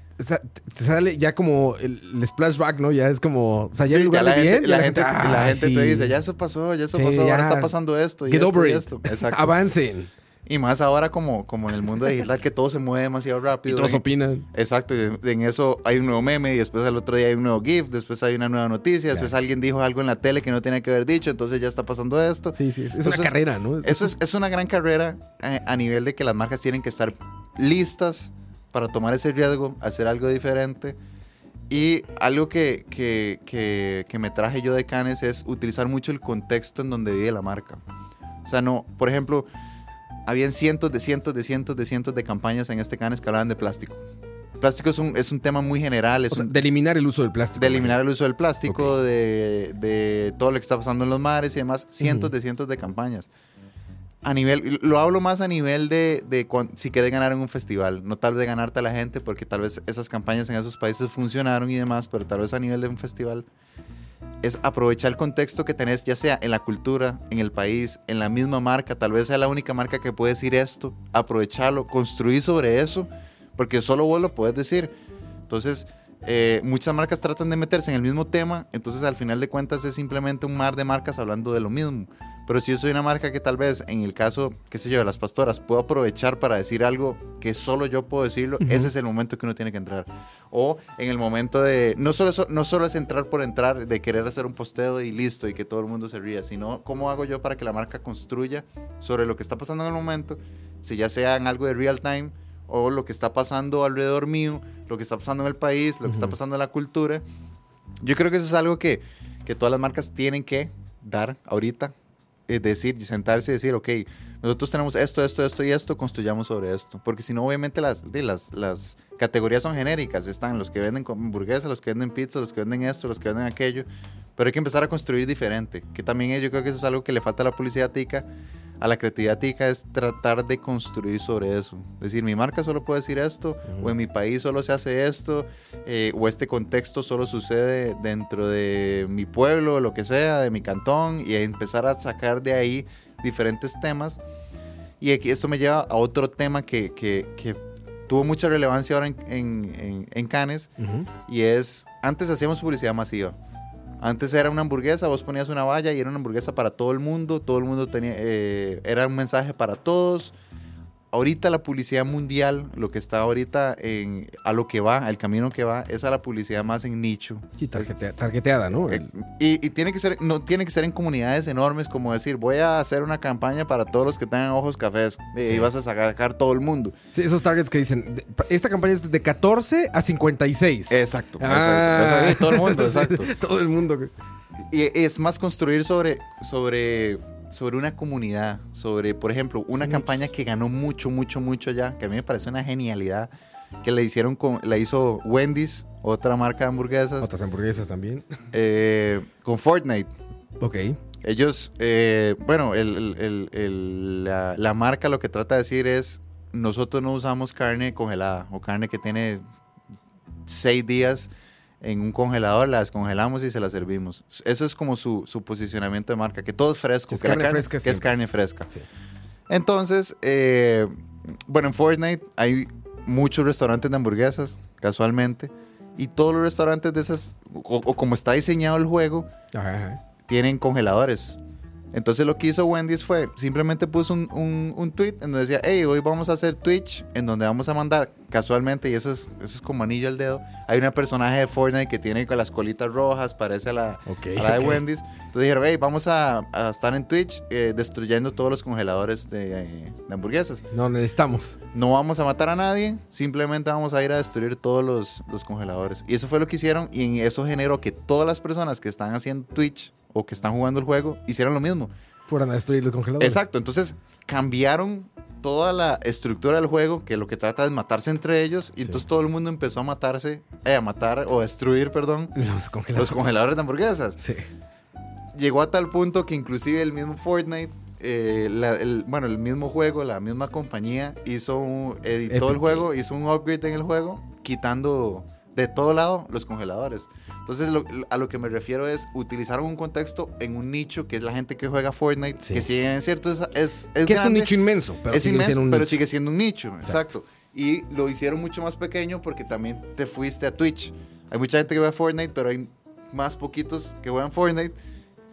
sale ya como el, el splashback, ¿no? Ya es como, o sea, ya Sí, en lugar la de bien, gente, la gente, la "Ah, gente sí, te dice, ya eso pasó, ya eso Sí, pasó, ahora está pasando esto y Get esto over y it. Exacto. Avancen. Y más ahora como, como en el mundo digital que todo se mueve demasiado Y rápido. todos En- opinan. Exacto, y en, eso hay un nuevo meme y después al otro día hay un nuevo GIF, después hay una nueva noticia, después alguien dijo algo en la tele que no tenía que haber dicho, entonces ya está pasando esto. Sí, sí, es una carrera, ¿no? Eso es, es una gran carrera eh, a nivel de que las marcas tienen que estar listas para tomar ese riesgo, hacer algo diferente. Y algo que, que, que, que me traje yo de Canes es utilizar mucho el contexto en donde vive la marca. O sea, no, por ejemplo, habían cientos de cientos de cientos de cientos de campañas en este Canes que hablaban de plástico. Plástico es un, es un tema muy general, es O sea, un- de eliminar el uso del plástico. de eliminar el uso del plástico, de, de todo lo que está pasando en los mares y demás, cientos de cientos de campañas. A nivel, lo hablo más a nivel de, de si quieres ganar en un festival, no tal vez de ganarte a la gente, porque tal vez esas campañas en esos países funcionaron y demás, pero tal vez a nivel de un festival es aprovechar el contexto que tenés, ya sea en la cultura, en el país, en la misma marca, tal vez sea la única marca que puede decir esto, aprovecharlo, construir sobre eso, porque solo vos lo puedes decir. Entonces, eh, muchas marcas tratan de meterse en el mismo tema, entonces al final de cuentas es simplemente un mar de marcas hablando de lo mismo. Pero si yo soy una marca que tal vez en el caso, qué sé yo, de las pastoras, puedo aprovechar para decir algo que solo yo puedo decirlo, Ujú. ese es el momento que uno tiene que entrar. O en el momento de, no solo, eso- no solo es entrar por entrar, de querer hacer un posteo y listo y que todo el mundo se ría, sino cómo hago yo para que la marca construya sobre lo que está pasando en el momento, si ya sea en algo de real time o lo que está pasando alrededor mío, lo que está pasando en el país, lo que está Ujú. pasando en la cultura. Yo creo que eso es algo que, que todas las marcas tienen que dar ahorita. Es decir, sentarse y decir, ok, nosotros tenemos esto, esto, esto y esto, construyamos sobre esto. Porque si no, obviamente las, las, las categorías son genéricas. Están los que venden hamburguesas, los que venden pizza, los que venden esto, los que venden aquello. Pero hay que empezar a construir diferente. Que también yo creo que eso es algo que le falta a la publicidad tica, a la creatividad tica, es tratar de construir sobre eso. Es decir, mi marca solo puede decir esto, o en mi país solo se hace esto, eh, o este contexto solo sucede dentro de mi pueblo, lo que sea, de mi cantón, y empezar a sacar de ahí diferentes temas. Y aquí esto me lleva a otro tema que, que- que tuvo mucha relevancia ahora en, en, en- en Cannes, y es, antes hacíamos publicidad masiva. Antes era una hamburguesa, vos ponías una valla y era una hamburguesa para todo el mundo, todo el mundo tenía, eh, era un mensaje para todos. Ahorita la publicidad mundial, lo que está ahorita en, a lo que va, al camino que va, es a la publicidad más en nicho. Targetea- targeteada, ¿no? Eh, Y, y tiene que ser, no tiene que ser en comunidades enormes, como decir, voy a hacer una campaña para todos los que tengan ojos cafés y Sí. vas a sacar todo el mundo. Sí, esos targets que dicen, esta campaña es de 14 a 56. Exacto. Ah. exacto. Todo el mundo, exacto. Todo el mundo. Y es más construir sobre, sobre sobre una comunidad, sobre, por ejemplo, una campaña que ganó mucho, mucho, mucho ya, que a mí me parece una genialidad, que le hicieron con, la hizo Wendy's, otra marca de hamburguesas, Otras hamburguesas también. eh, con Fortnite. Ok. Ellos, eh, bueno, el- el- el- el- la, la marca lo que trata de decir es, nosotros no usamos carne congelada o carne que tiene seis días en un congelador, la descongelamos y se la servimos. Eso es como su, su posicionamiento de marca, que todo es fresco, Que es que, carne carne- fresca que es carne fresca. Sí. Entonces, eh, bueno, en Fortnite hay muchos restaurantes de hamburguesas, casualmente, y todos los restaurantes de esas, o- o como está diseñado el juego, Ajá, ajá. tienen congeladores. Entonces lo que hizo Wendy's fue, simplemente puso un, un, un tweet en donde decía, hey, hoy vamos a hacer Twitch, en donde vamos a mandar casualmente, y eso es, eso es como anillo al dedo, hay una personaje de Fortnite que tiene con las colitas rojas, parece a la, Ok, a la de. Wendy's. Entonces dijeron, hey, vamos a, a estar en Twitch eh, destruyendo todos los congeladores de, eh, de hamburguesas. No necesitamos. No vamos a matar a nadie, simplemente vamos a ir a destruir todos los, los congeladores. Y eso fue lo que hicieron y en eso generó que todas las personas que están haciendo Twitch o que están jugando el juego hicieran lo mismo. Fueran a destruir los congeladores. Exacto, entonces cambiaron toda la estructura del juego, que lo que trata es matarse entre ellos, y entonces todo el mundo empezó a matarse, eh, a matar o a destruir, perdón, Los congeladores. los congeladores de hamburguesas. Sí. Llegó a tal punto que inclusive el mismo Fortnite, eh, la- el, bueno, el mismo juego, la misma compañía hizo un, editó Epic. el juego, hizo un upgrade en el juego, quitando de todo lado los congeladores. Entonces, lo- a lo que me refiero es utilizaron un contexto en un nicho que es la gente que juega Fortnite, Sí. que si bien es cierto es, es, es que es un grande, nicho inmenso, pero es sigue inmenso, siendo un pero nicho. sigue siendo un nicho, exacto. Y lo hicieron mucho más pequeño porque también te fuiste a Twitch. Hay mucha gente que juega Fortnite, pero hay más poquitos que juegan Fortnite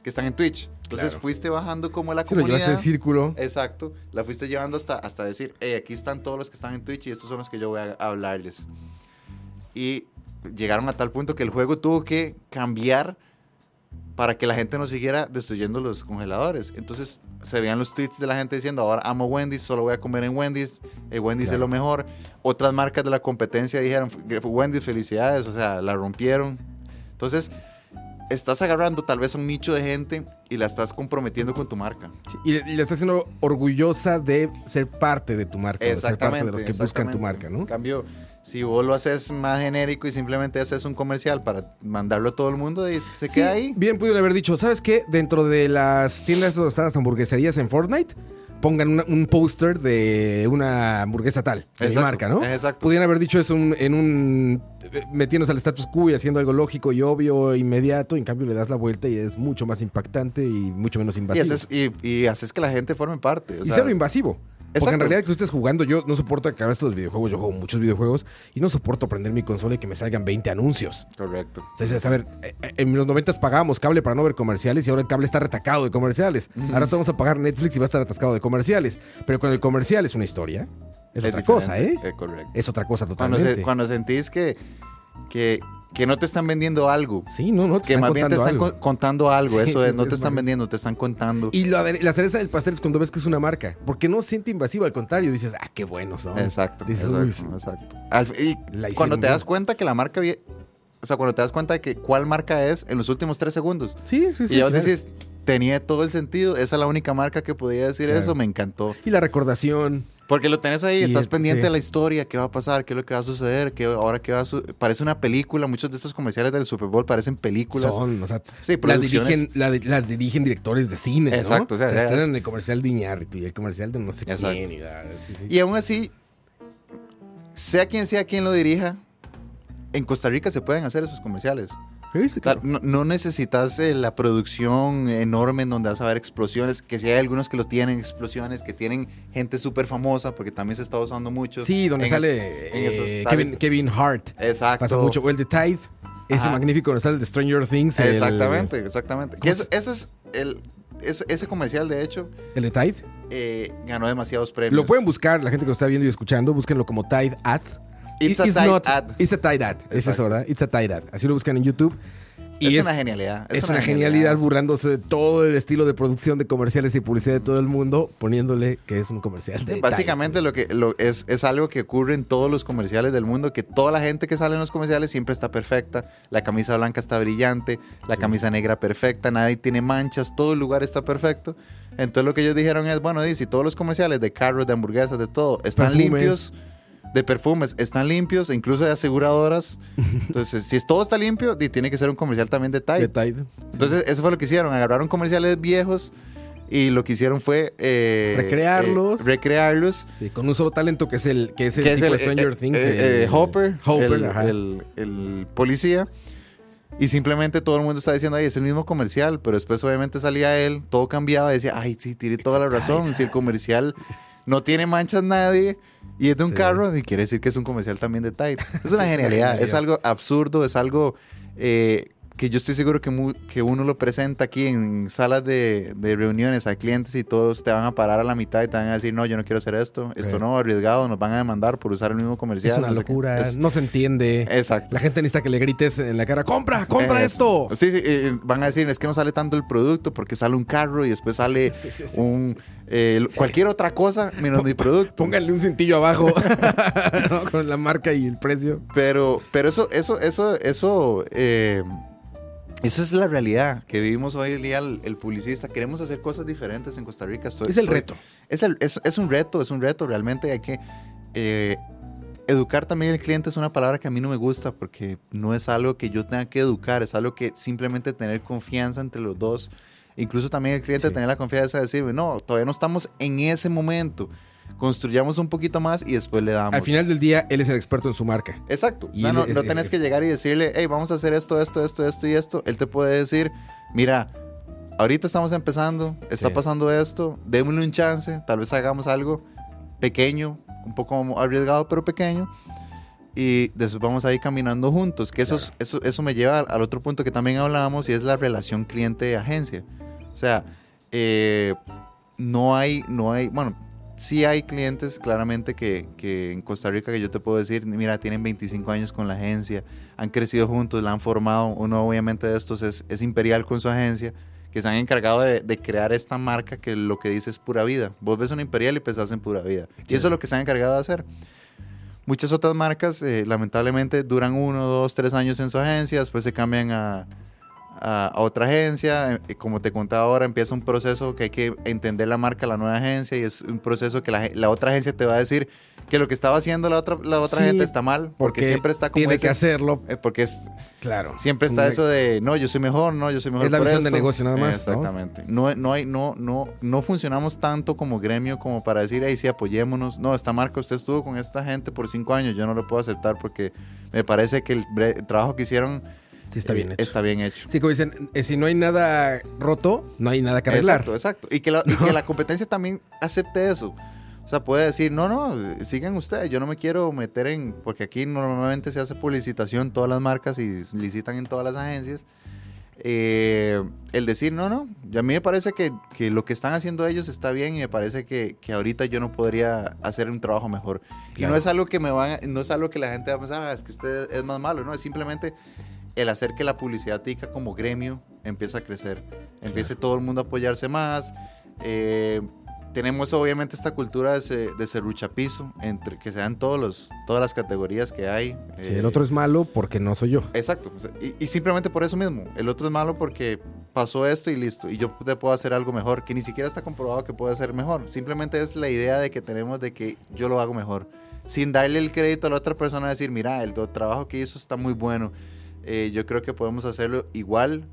que están en Twitch. Entonces Claro. fuiste bajando como la Sí, lo comunidad. llevaste el círculo. Exacto, la fuiste llevando hasta, hasta decir, hey, aquí están todos los que están en Twitch y estos son los que yo voy a hablarles. Y llegaron a tal punto que el juego tuvo que cambiar para que la gente no siguiera destruyendo los congeladores. Entonces se veían los tweets de la gente diciendo, ahora amo Wendy's, solo voy a comer en Wendy's, eh, Wendy's Claro. es lo mejor. Otras marcas de la competencia dijeron, Wendy's, felicidades, o sea, la rompieron. Entonces, estás agarrando tal vez a un nicho de gente y la estás comprometiendo con tu marca. Sí, Y, y le estás haciendo orgullosa de ser parte de tu marca, de ser parte de los que buscan tu marca, ¿no? En cambio, si vos lo haces más genérico y simplemente haces un comercial para mandarlo a todo el mundo, y se Sí, queda ahí. Bien pudieron haber dicho, ¿sabes qué? Dentro de las tiendas donde están las hamburgueserías en Fortnite, pongan una- un póster de una hamburguesa tal, de mi marca, ¿no? exacto. Pudieran haber dicho eso un- en un... metiéndose al status quo y haciendo algo lógico y obvio, inmediato, y en cambio le das la vuelta y es mucho más impactante y mucho menos Y invasivo. haces, y, y haces que la gente forme parte. o y sea, cero invasivo. Porque en Exacto. realidad que tú estés jugando, yo no soporto acabar estos videojuegos, yo juego muchos videojuegos y no soporto prender mi consola y que me salgan 20 anuncios. Correcto. O sea, es- a ver, eh, eh, en los 90 pagábamos cable para no ver comerciales y ahora el cable está retacado de comerciales. Ahora te vamos a pagar Netflix y va a estar atascado de comerciales. Pero cuando el comercial es una historia, es, otra cosa, ¿eh? diferente, correcto. Es otra cosa Cuando, totalmente. se- cuando sentís que, que, que no te están vendiendo algo, Sí, no, no, te que están más bien te están algo. co- contando algo, Sí, eso sí, es, no es te están vendiendo, te están contando. Y la, cereza del pastel es cuando ves que es una marca. Porque no siente invasivo, al contrario, dices, ah, qué buenos son. Exacto, Dices, exacto, "Uy, exacto. Al y cuando te bien". das cuenta que la marca, o sea, cuando te das cuenta de que cuál marca es en los últimos tres segundos, Sí, sí, sí. y ya final. decís, tenía todo el sentido, esa es la única marca que podía decir Claro. eso, me encantó. Y la recordación. Porque lo tenés ahí, Y estás el- pendiente sí. de la historia, qué va a pasar, qué es lo que va a suceder, qué, ahora qué va a su- Parece una película, muchos de estos comerciales del Super Bowl parecen películas. Son, o sea, Sí, las dirigen, la di- las dirigen directores de cine. ¿no? Exacto, o sea, Se es- estrenan el comercial de Iñárritu y el comercial de no sé Exacto. quién. Y, la- sí, sí. Y aún así, sea quien sea quien lo dirija, en Costa Rica se pueden hacer esos comerciales. Sí, sí, O sea, claro. no, no necesitas eh, la producción enorme en donde vas a ver explosiones, que si hay algunos que lo tienen, explosiones, que tienen gente súper famosa, porque también se está usando mucho. Sí, donde en sale en esos eh, sale- Kevin, Kevin Hart. Exacto. Pasa mucho. O el de Tide. Ese magnífico donde sale el de Stranger Things. el- Exactamente, exactamente. ¿Cómo Que eso, es el, ese, ese comercial, de hecho, El de Tide. eh, ganó demasiados premios. Lo pueden buscar, la gente que lo está viendo y escuchando, búsquenlo como Tide Ad. It's a It's not- Ad. It's a Tide Ad. Es eso, ¿verdad? It's a Tide Ad. Así lo buscan en YouTube. es, es- una genialidad. Es, una genialidad burlándose de todo el estilo de producción de comerciales y publicidad de todo el mundo, poniéndole que es un comercial de Básicamente lo que lo, es, es algo que ocurre en todos los comerciales del mundo, que toda la gente que sale en los comerciales siempre está perfecta, la camisa blanca está brillante, la camisa negra perfecta, nadie tiene manchas, todo el lugar está perfecto. Entonces lo que ellos dijeron es, bueno, si todos los comerciales de carros, de hamburguesas, de todo, están Perfumes. limpios, de perfumes, están limpios, e incluso de aseguradoras, entonces si es- todo está limpio, tiene que ser un comercial también de Tide. de Tide. Entonces, eso fue lo que hicieron. Agarraron comerciales viejos y lo que hicieron fue... eh, Recrearlos. eh, recrearlos. Sí, con un solo talento que es el que es el que es tipo el de Stranger eh, Things. eh, eh, el- Hopper, Hopper, el, el- el policía. Y simplemente todo el mundo está diciendo, ay, es el mismo comercial. Pero después obviamente salía él, todo cambiaba decía, ay, sí, tiene toda la razón. Si el comercial no tiene manchas nadie y es de un Sí. carro, y quiere decir que es un comercial también de Tide. Es una Sí, genialidad, es algo absurdo, es algo eh, que yo estoy seguro que, mu- que uno lo presenta aquí en salas de, de reuniones a clientes y todos te van a parar a la mitad y te van a decir, no, yo no quiero hacer esto, esto no, arriesgado, nos van a demandar por usar el mismo comercial. es una no sé qué". locura, Es- no se entiende. exacto. La gente necesita que le grites en la cara, compra, compra Es- esto. Sí, sí, eh, van a decir, es que no sale tanto el producto porque sale un carro y después sale sí, un... eh, cualquier otra cosa menos mi producto. Pónganle un cintillo abajo ¿no? con la marca y el precio. Pero, pero eso, eso, eso, eso, eh, eso es la realidad que vivimos hoy en día el, el publicista. Queremos hacer cosas diferentes en Costa Rica. Estoy- Es el reto. Es, el- es, es un reto, es un reto. Realmente hay que eh, educar también al cliente. Es una palabra que a mí no me gusta porque no es algo que yo tenga que educar, es algo que simplemente tener confianza entre los dos. Incluso también el cliente Sí. tener la confianza de decirme, no, todavía no estamos en ese momento. Construyamos un poquito más y después le damos. Al final del día, él es el experto en su marca. Exacto. Y no, no, es- no tenés es- que llegar y decirle, hey, vamos a hacer esto, esto, esto, esto y esto. Él te puede decir, mira, ahorita estamos empezando, está Sí. pasando esto, démosle un chance, tal vez hagamos algo pequeño, un poco arriesgado, pero pequeño. Y después vamos a ir caminando juntos. Que eso, es- eso, eso me lleva al, otro punto que también hablábamos y es la relación cliente-agencia. O sea, eh, no hay, no hay, bueno, sí hay clientes claramente que, que en Costa Rica que yo te puedo decir, mira, tienen 25 años con la agencia, han crecido juntos, la han formado. Uno obviamente de estos es, es Imperial con su agencia, que se han encargado de, de crear esta marca que lo que dice es pura vida. Vos ves una Imperial y pensás en pura vida. Y eso es lo que se han encargado de hacer. Muchas otras marcas, eh, lamentablemente, duran uno, dos, tres años en su agencia, después se cambian a, a- a otra agencia. Eh, Como te contaba ahora, empieza un proceso que hay que entender la marca, la nueva agencia, y es un proceso que la, otra agencia te va a decir que lo que estaba haciendo la otra, la otra Sí, gente está mal, porque, siempre está como Tiene ese- que hacerlo. eh, porque es, Claro. siempre Es está eso de no, yo soy mejor, no, yo soy mejor. Es la por visión de esto". negocio nada más. Exactamente. ¿no? No, hay, no, no, no funcionamos tanto como gremio como para decir, ahí sí, apoyémonos. No, esta marca, usted estuvo con esta gente por cinco años, yo no lo puedo aceptar porque me parece que el trabajo que hicieron Sí, está eh, bien hecho. está bien hecho. Sí, como dicen, eh, si no hay nada roto, no hay nada que arreglar. Exacto, exacto. Y que, la, y que la competencia también acepte eso. O sea, puede decir, no, no, sigan ustedes, yo no me quiero meter en, porque aquí normalmente se hace publicitación, todas las marcas y licitan en todas las agencias. Eh, el decir, no, no, a mí me parece que, que lo que están haciendo ellos está bien y me parece que, que ahorita yo no podría hacer un trabajo mejor. Y Claro. no es algo que me van, no es algo que la gente va a pensar, "Ah, es que usted es más malo, no, es simplemente el hacer que la publicidad tica como gremio empiece a crecer, empiece todo el mundo a apoyarse más. eh, tenemos obviamente esta cultura de, de serruchapizo, entre que sean todos los, todas las categorías que hay. Eh, el otro es malo, porque no soy yo. Exacto. Y, y simplemente por eso mismo. El otro es malo porque pasó esto y listo. Y yo te puedo hacer algo mejor, que ni siquiera está comprobado que puede ser mejor. Simplemente es la idea de que tenemos de que yo lo hago mejor. Sin darle el crédito a la otra persona, decir, mira, el trabajo que hizo está muy bueno. Eh, yo creo que podemos hacerlo igual,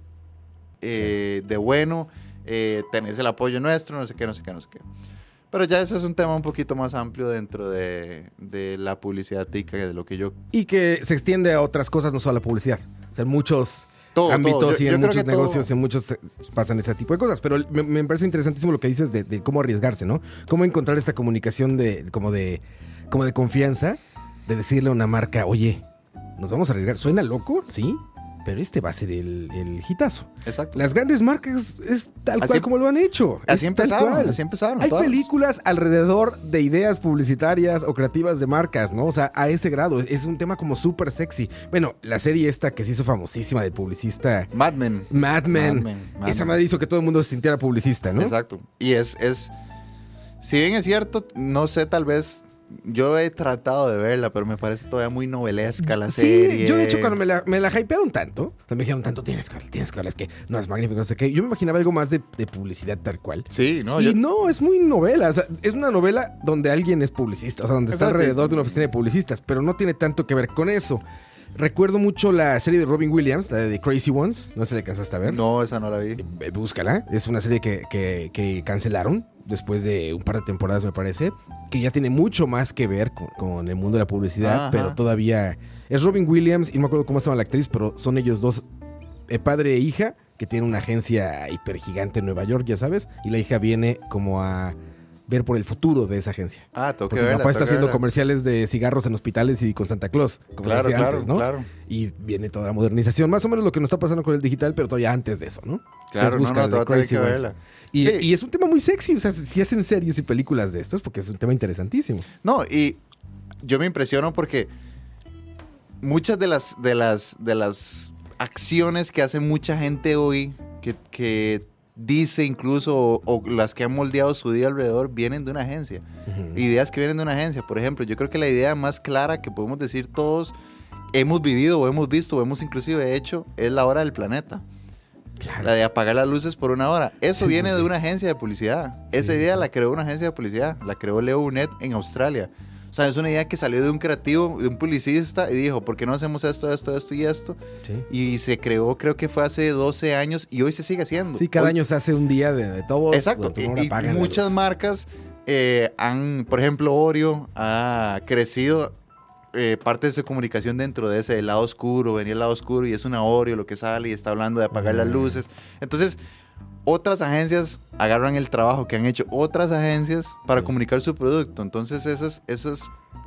eh, de bueno, eh, tenés el apoyo nuestro, no sé qué, no sé qué, no sé qué. Pero ya eso es un tema un poquito más amplio dentro de, de la publicidad tica, de lo que yo... Y que se extiende a otras cosas, no solo a la publicidad. O sea, en muchos Todo, ámbitos todo. Yo- y en muchos que todo- negocios, en muchos eh, pasan ese tipo de cosas. Pero me, me parece interesantísimo lo que dices de, de cómo arriesgarse, ¿no? Cómo encontrar esta comunicación de como de como de confianza, de decirle a una marca, oye, nos vamos a arriesgar. ¿Suena loco? Sí. pero este va a ser el, el hitazo. Exacto. Las grandes marcas es tal Así- cual como lo han hecho. Así Es tal empezaron, cual. así empezaron. Hay todas. películas alrededor de ideas publicitarias o creativas de marcas, ¿no? O sea, a ese grado. Es un tema como súper sexy. Bueno, la serie esta que se hizo famosísima del publicista Mad Men. Mad Men. Mad Men, Mad Esa madre hizo que todo el mundo se sintiera publicista, ¿no? Exacto. Y es, es, si bien es cierto, no sé, tal vez, yo he tratado de verla, pero me parece todavía muy novelesca la Sí, serie. yo de hecho cuando me la, me la hypearon tanto, o sea, me dijeron tanto, tienes que verla, tienes que verla, es que no es magnífico, no sé qué. Yo me imaginaba algo más de, de publicidad tal cual. Sí, no, y yo- no, es muy novela. O sea, es una novela donde alguien es publicista, o sea, donde está Exacto. alrededor de una oficina de publicistas, pero no tiene tanto que ver con eso. Recuerdo mucho la serie de Robin Williams, la de The Crazy Ones. No sé si la alcanzaste a ver. no, esa no la vi. Eh, Búscala. Es una serie que, que- que cancelaron después de un par de temporadas, me parece. Que ya tiene mucho más que ver con, con el mundo de la publicidad, Ajá. pero todavía. Es Robin Williams y no me acuerdo cómo se llama la actriz, pero son ellos dos, eh, padre e hija, que tienen una agencia hiper gigante en Nueva York, ya sabes. Y la hija viene como a ver por el futuro de esa agencia. Ah, tengo que Porque mi verla. papá está tengo que haciendo verla. Claro, hacía claro, antes, ¿no? claro. Y viene toda la modernización, más o menos lo que nos está pasando con el digital, pero todavía antes de eso, ¿no? Claro, Es no, no, Crazy que verla. Y, Sí. y es un tema muy sexy, o sea, si hacen series y películas de esto es porque es un tema interesantísimo. No, y yo me impresiono porque muchas de las, de las, de las acciones que hace mucha gente hoy, que, que dice incluso, o, o las que han moldeado su día alrededor, vienen de una agencia. Ideas que vienen de una agencia. Por ejemplo, yo creo que la idea más clara que podemos decir todos hemos vivido o hemos visto o hemos inclusive hecho es la hora del planeta. Claro. La de apagar las luces por una hora. Eso Sí, viene sí, de una agencia de publicidad. Esa idea la creó una agencia de publicidad. La creó Leo Burnett en Australia. O sea, es una idea que salió de un creativo, de un publicista, y dijo, ¿por qué no hacemos esto, esto, esto y esto? Sí. Y se creó, creo que fue hace 12 años, y hoy se sigue haciendo. Sí, cada Hoy- año se hace un día de, de todos. Exacto. Y, muchas marcas eh, han, por ejemplo, Oreo ha crecido eh, parte de su comunicación dentro de ese lado oscuro, venía el lado oscuro y es una Oreo lo que sale y está hablando de apagar las Mm. luces. Entonces, otras agencias agarran el trabajo que han hecho otras agencias para Sí. comunicar su producto. Entonces, eso es, eso es,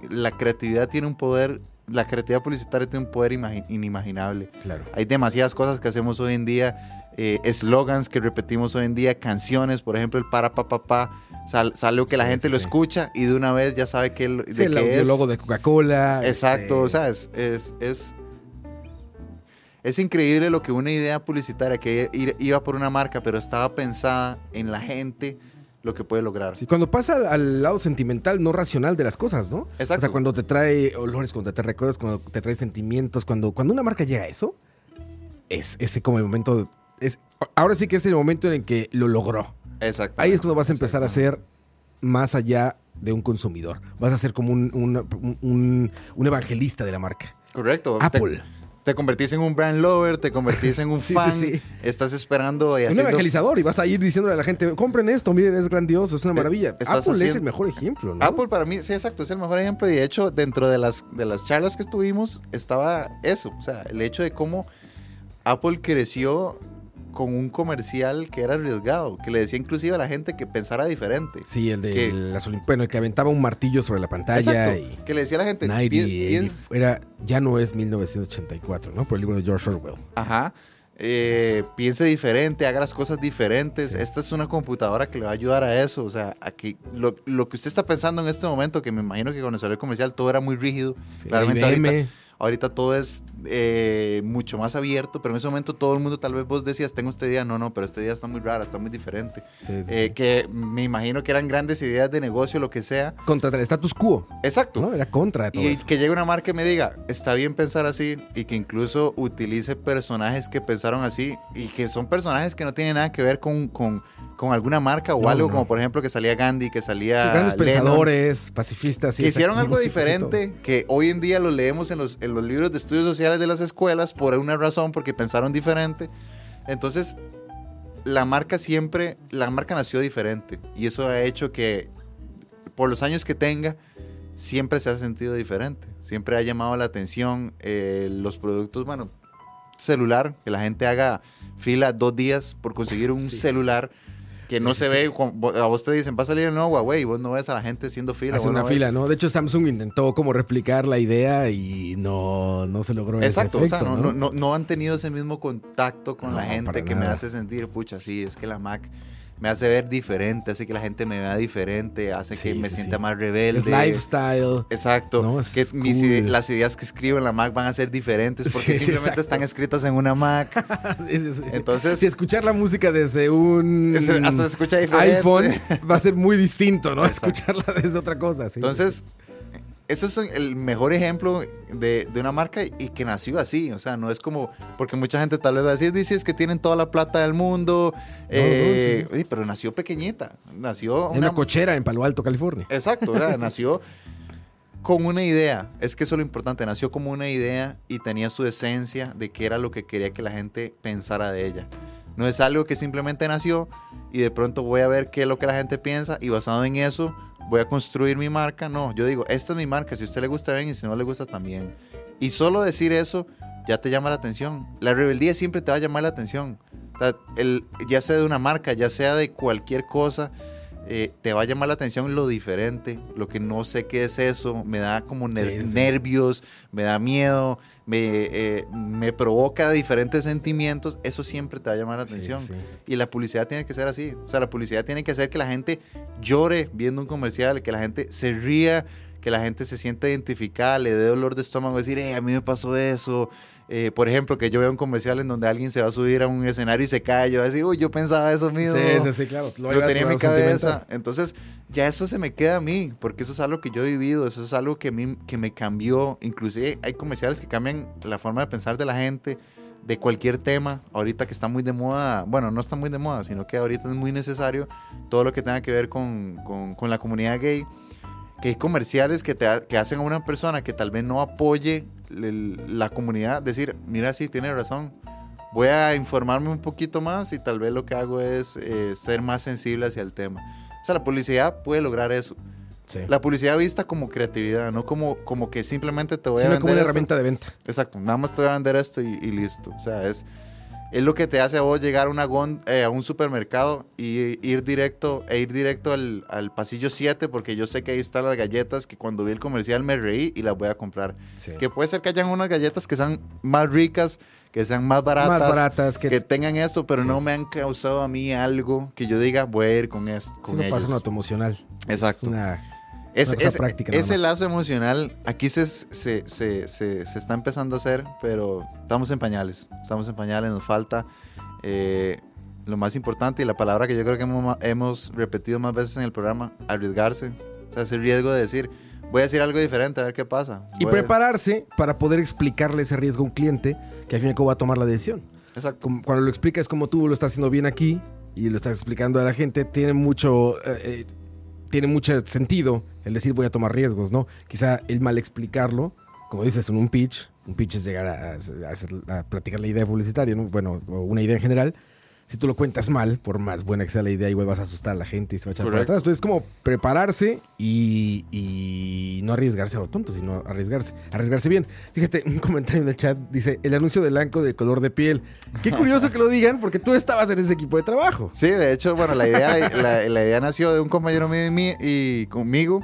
la creatividad tiene un poder, la creatividad publicitaria tiene un poder imagi- inimaginable. Claro. Hay demasiadas cosas que hacemos hoy en día, eh, eslogans que repetimos hoy en día, canciones, por ejemplo, el para pa pa pa, sal- sale que la gente sí, lo escucha y de una vez ya sabe que, de Sí, el qué es. logo de Coca-Cola. Exacto, este, o sea, es, es, es, es increíble lo que una idea publicitaria que iba por una marca, pero estaba pensada en la gente, lo que puede lograr. Sí, cuando pasa al, al lado sentimental, no racional de las cosas, ¿no? Exacto. O sea, cuando te trae olores, cuando te recuerdas, cuando te trae sentimientos, cuando, cuando una marca llega a eso, es ese como el momento. Es, ahora sí que es el momento en el que lo logró. Exacto. Ahí es cuando vas a empezar a ser más allá de un consumidor. Vas a ser como un, un- un- un evangelista de la marca. Correcto. Apple. Te, convertís en un brand lover, te convertís en un Sí, sí, fan, sí. estás esperando y Un haciendo evangelizador y vas a ir diciéndole a la gente, compren esto, miren, es grandioso, es una Eh, maravilla. Apple es el mejor ejemplo, ¿no? Apple para mí, sí, exacto, es el mejor ejemplo. Y de hecho, dentro de las, de las charlas que estuvimos, estaba eso. O sea, el hecho de cómo Apple creció con un comercial que era arriesgado, que le decía inclusive a la gente que pensara diferente. Sí, el de que- las Olim- bueno, el que aventaba un martillo sobre la pantalla Exacto, y que le decía a la gente, 90, "Pi- pi- 80, era ya no es 1984, ¿no? Por el libro de George Orwell. Ajá. eh, piense diferente, haga las cosas diferentes. Sí. Esta es una computadora que le va a ayudar a eso. O sea, a que lo, lo que usted está pensando en este momento, que me imagino que cuando salió el comercial todo era muy rígido. Sí, Claramente IBM, ahorita, ahorita todo es eh, mucho más abierto, pero en ese momento todo el mundo tal vez vos decías, tengo este día, no, no, pero este día está muy rara, está muy diferente. sí, sí, Eh, sí. Que me imagino que eran grandes ideas de negocio, lo que sea. contra el status quo, Exacto. ¿no? Era contra todo Y eso. que llegue una marca y me diga, está bien pensar así y que incluso utilice personajes que pensaron así y que son personajes que no tienen nada que ver con, con, con alguna marca o No, algo, no. como por ejemplo que salía Gandhi, que salía... Grandes Lennon, pensadores, pacifistas. que hicieron algo diferente, que hoy en día lo leemos en los, en los libros de estudios sociales de las escuelas por una razón, porque pensaron diferente. Entonces, la marca siempre, la marca nació diferente y eso ha hecho que por los años que tenga, siempre se ha sentido diferente. Siempre ha llamado la atención eh, los productos, bueno, celular, que la gente haga fila dos días por conseguir un Sí, sí, sí. Que no Sí, se sí, ve. A vos te dicen, va a salir el nuevo Huawei y vos no ves a la gente haciendo fila. Hace una no ves- fila, ¿no? De hecho, Samsung intentó como replicar la idea y no, no se logró Exacto, ese o sea, no, ¿no? no, han tenido ese mismo contacto con la gente que me hace sentir, pucha, sí, es que la Mac me hace ver diferente, hace que la gente me vea diferente, hace que me sí, sienta sí. más rebelde. Es lifestyle. Exacto. No, es que mis cool. ide- las ideas que escribo en la Mac van a ser diferentes porque simplemente exacto. están escritas en una Mac. Entonces- si escuchar la música desde un Es- hasta se escucha diferente. iPhone va a ser muy distinto, ¿no? Exacto. Escucharla desde otra cosa. Entonces, eso es el mejor ejemplo de, de una marca y que nació así. O sea, no es como, porque mucha gente tal vez va a decir, dices que tienen toda la plata del mundo, eh, sí, oye, pero nació pequeñita. Nació en una cochera en Palo Alto, California. Exacto, o sea, nació con una idea. Es que eso es lo importante. Nació como una idea y tenía su esencia de qué era lo que quería que la gente pensara de ella. No es algo que simplemente nació y de pronto voy a ver qué es lo que la gente piensa y basado en eso voy a construir mi marca. No, yo digo, esta es mi marca. Si a usted le gusta, bien y si no le gusta, también. Y solo decir eso ya te llama la atención. La rebeldía siempre te va a llamar la atención. O sea, el, ya sea de una marca, ya sea de cualquier cosa, eh, te va a llamar la atención lo diferente, lo que no sé qué es eso, me da como ner- Sí, sí. nervios, me da miedo, me, eh, me provoca diferentes sentimientos, eso siempre te va a llamar la atención. sí. Y la publicidad tiene que ser así, o sea, la publicidad tiene que hacer que la gente llore viendo un comercial, que la gente se ría, que la gente se sienta identificada, le dé dolor de estómago, decir, eh, a mí me pasó eso. Eh, por ejemplo, que yo vea un comercial en donde alguien se va a subir a un escenario y se cae, yo voy a decir, uy, yo pensaba eso mismo Sí, sí, sí, claro. lo, a tenía en mi cabeza. Entonces, ya eso se me queda a mí, porque eso es algo que yo he vivido, eso es algo que, a mí, que me cambió. Inclusive hay comerciales que cambian la forma de pensar de la gente, de cualquier tema. Ahorita que está muy de moda, bueno, no está muy de moda, sino que ahorita es muy necesario todo lo que tenga que ver con, con- con la comunidad gay. Que hay comerciales que, te, que hacen a una persona que tal vez no apoye el- la comunidad, decir, mira, sí, tiene razón, voy a informarme un poquito más y tal vez lo que hago es eh, ser más sensible hacia el tema. O sea, la publicidad puede lograr eso. Sí. La publicidad vista como creatividad, no como, como que simplemente te voy a Sino vender como una esto. herramienta de venta. Exacto, nada más te voy a vender esto y, y listo. O sea, es, es lo que te hace a vos llegar a, una eh, a un supermercado y ir directo, e ir directo al, al pasillo 7 porque yo sé que ahí están las galletas que cuando vi el comercial me reí y las voy a comprar. Sí. Que puede ser que hayan unas galletas que sean más ricas, que sean más baratas, Más baratas que, que tengan esto, pero Sí. no me han causado a mí algo que yo diga voy a ir con, esto, sí, con no pasa. Exacto. Es una- Es, es- práctica ese más. lazo emocional aquí se, se, se, se, está empezando a hacer, pero estamos en pañales. Estamos en pañales, nos falta eh, lo más importante y la palabra que yo creo que hemos, hemos repetido más veces en el programa, arriesgarse. O sea, ese riesgo de decir, voy a decir algo diferente, a ver qué pasa. Y a- prepararse para poder explicarle ese riesgo a un cliente que al fin y al cabo va a tomar la decisión. Exacto. Cuando lo explicas como tú lo estás haciendo bien aquí y lo estás explicando a la gente, tiene mucho, eh, eh, tiene mucho sentido el decir voy a tomar riesgos, ¿no? Quizá el mal explicarlo, como dices en un pitch, un pitch es llegar a, hacer- a platicar la idea publicitaria, ¿no? Bueno, una idea en general. Si tú lo cuentas mal, por más buena que sea la idea, igual vas a asustar a la gente y se va a echar Correcto. para atrás. Entonces, es como prepararse y, y no arriesgarse a lo tonto, sino arriesgarse, arriesgarse bien. Fíjate, un comentario en el chat dice: el anuncio del blanco de color de piel. Qué curioso que lo digan, porque tú estabas en ese equipo de trabajo. Sí, de hecho, bueno, la idea, la, la idea nació de un compañero mío y, mí- y conmigo.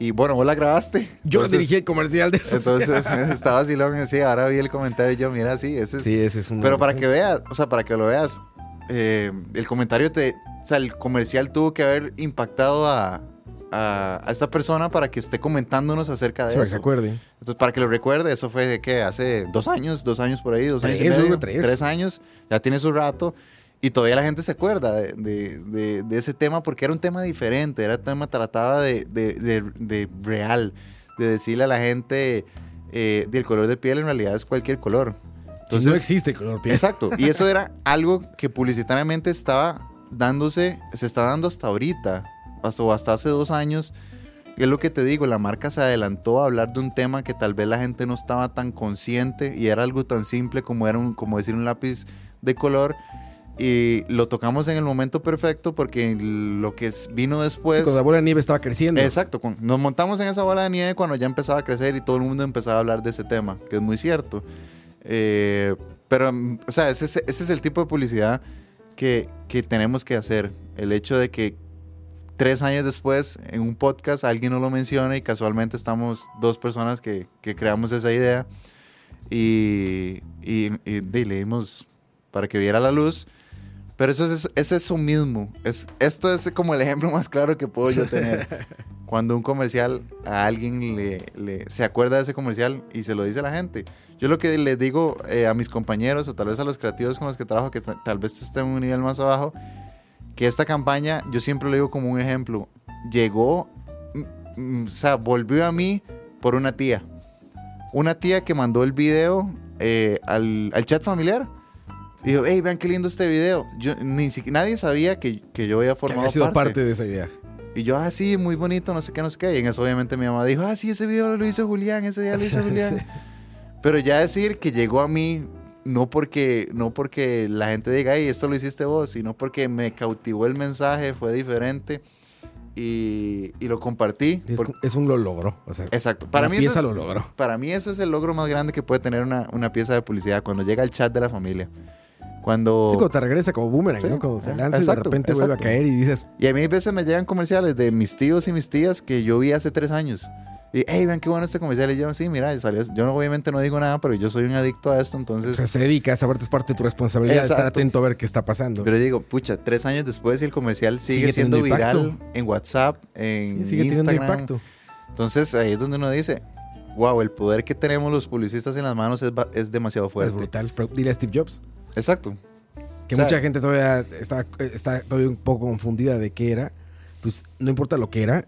Y bueno, vos la grabaste. Yo Entonces- dirigí el comercial de eso. Entonces estaba así, sí, ahora vi el comentario y yo, mira, sí, ese es sí, ese es un. Pero para que veas, o sea, para que lo veas, eh, el comentario te. O sea, el comercial tuvo que haber impactado a, a, a esta persona para que esté comentándonos acerca de Sí, para que se eso. acuerde. Entonces, para que lo recuerde, eso fue de que hace dos años, dos años por ahí, dos años y Tres, medio, tres. años, ya tiene su rato. Y todavía la gente se acuerda de, de- de- de ese tema porque era un tema diferente, era un tema trataba de real, de decirle a la gente eh, del color de piel en realidad es cualquier color. Entonces, no existe color piel. Exacto. Y eso era algo que publicitariamente estaba dándose, se está dando hasta ahorita, hasta, o hasta hace dos años. Y es lo que te digo, la marca se adelantó a hablar de un tema que tal vez la gente no estaba tan consciente y era algo tan simple como, era un, como decir un lápiz de color. Y lo tocamos en el momento perfecto porque lo que vino después... cuando la bola de nieve estaba creciendo. Exacto, con- nos montamos en esa bola de nieve cuando ya empezaba a crecer y todo el mundo empezaba a hablar de ese tema, que es muy cierto. Eh, pero, mm, o sea, ese, es- ese es el tipo de publicidad que, que tenemos que hacer. El hecho de que tres años después, en un podcast, alguien no lo menciona y casualmente estamos dos personas que, que creamos esa idea y, y, y, y le dimos para que viera la luz. Pero eso es, es eso mismo. Es, esto es como el ejemplo más claro que puedo yo tener. Cuando un comercial a alguien le, le- se acuerda de ese comercial y se lo dice a la gente. Yo lo que les digo eh, a mis compañeros o tal vez a los creativos con los que trabajo, que ta- tal vez estén en un nivel más abajo, que esta campaña, yo siempre lo digo como un ejemplo, llegó, mm, mm, o sea, volvió a mí por una tía. Una tía que mandó el video eh, al, al chat familiar. Dijo, hey, vean qué lindo este video. Yo, ni siquiera, nadie sabía que, que yo había Que formado había sido parte. parte de esa idea. Y yo, ah, sí, muy bonito, no sé qué, no sé qué. Y en eso obviamente mi mamá dijo, ah, sí, ese video lo hizo Julián, ese día lo hizo Julián. Sí. Pero ya decir que llegó a mí, no porque, no porque la gente diga, hey, esto lo hiciste vos, sino porque me cautivó el mensaje, fue diferente y, y lo compartí. Es, es un lo logro. O sea, Exacto. Para mí, pieza eso lo es, logró. para mí eso es el logro más grande que puede tener una, una pieza de publicidad, cuando llega al chat de la familia. Cuando... Sí, cuando te regresa como boomerang, Sí, ¿no? Cuando se lanza y de exacto, repente vuelve a exacto. caer y dices, Y a mí a veces me llegan comerciales de mis tíos y mis tías que yo vi hace tres años. Y, hey, vean qué bueno este comercial. Y yo, sí, mira, salió. Yo obviamente no digo nada, pero yo soy un adicto a esto, o entonces... sea, se dedica a saberte, es parte de tu responsabilidad estar atento a ver qué está pasando. Pero digo, pucha, tres años después y el comercial sigue, Sigue siendo teniendo viral impacto. en WhatsApp, en Sí, sigue teniendo Instagram. impacto. Entonces ahí es donde uno dice, wow, el poder que tenemos los publicistas en las manos es, es demasiado Es fuerte. brutal. Pero dile a Steve Jobs. Exacto. Que O sea, mucha gente todavía está, está todavía un poco confundida de qué era. Pues no importa lo que era,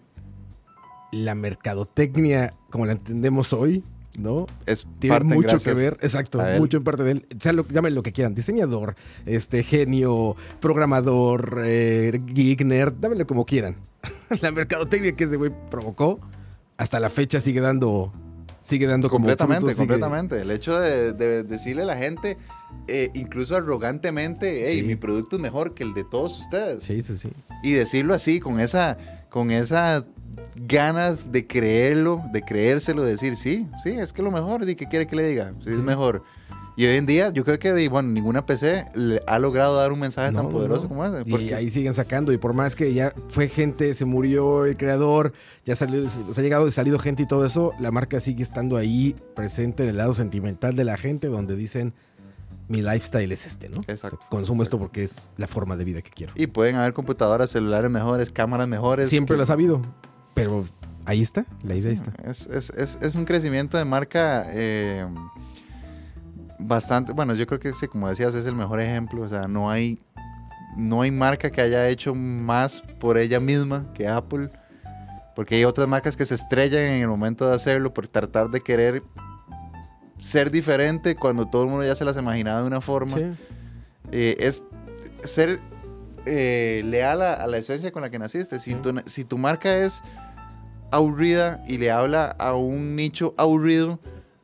la mercadotecnia, como la entendemos hoy, ¿no? Es Tiene parte mucho que ver, exacto, mucho en parte de él. Sea lo, llamen lo que quieran, diseñador, este genio, programador, eh, geek, nerd, dámelo como quieran. la mercadotecnia que ese güey provocó, hasta la fecha sigue dando, sigue dando como Completamente, frutos, sigue- completamente. El hecho de, de decirle a la gente, eh, incluso arrogantemente, hey, Sí. mi producto es mejor que el de todos ustedes. Sí, sí, sí. Y decirlo así, con esa, con esa ganas de creerlo, de creérselo, de decir, sí, sí, es que lo mejor, ¿y qué quiere que le diga? Sí, es Sí. mejor. Y hoy en día, yo creo que, bueno, ninguna PC ha logrado dar un mensaje No, tan poderoso no. como ese. Y porque- ahí siguen sacando. Y por más que ya fue gente, se murió el creador, ya salió, se ha llegado y salido gente y todo eso, la marca sigue estando ahí presente en el lado sentimental de la gente, donde dicen mi lifestyle es este, ¿no? Exacto, O sea, consumo esto exacto. porque es la forma de vida que quiero. Y pueden haber computadoras, celulares mejores, cámaras mejores. Siempre que- las ha habido, pero ahí está, la isla ahí está. Es, es- es- es un crecimiento de marca eh, bastante. Bueno, yo creo que sí, como decías, es el mejor ejemplo. O sea, no hay, no hay marca que haya hecho más por ella misma que Apple. Porque hay otras marcas que se estrellan en el momento de hacerlo por tratar de querer ser diferente cuando todo el mundo ya se las imaginaba de una forma. Sí. Eh, es ser eh, leal a, a la esencia con la que naciste. Si, Sí. tu, si tu marca es aburrida y le habla a un nicho aburrido,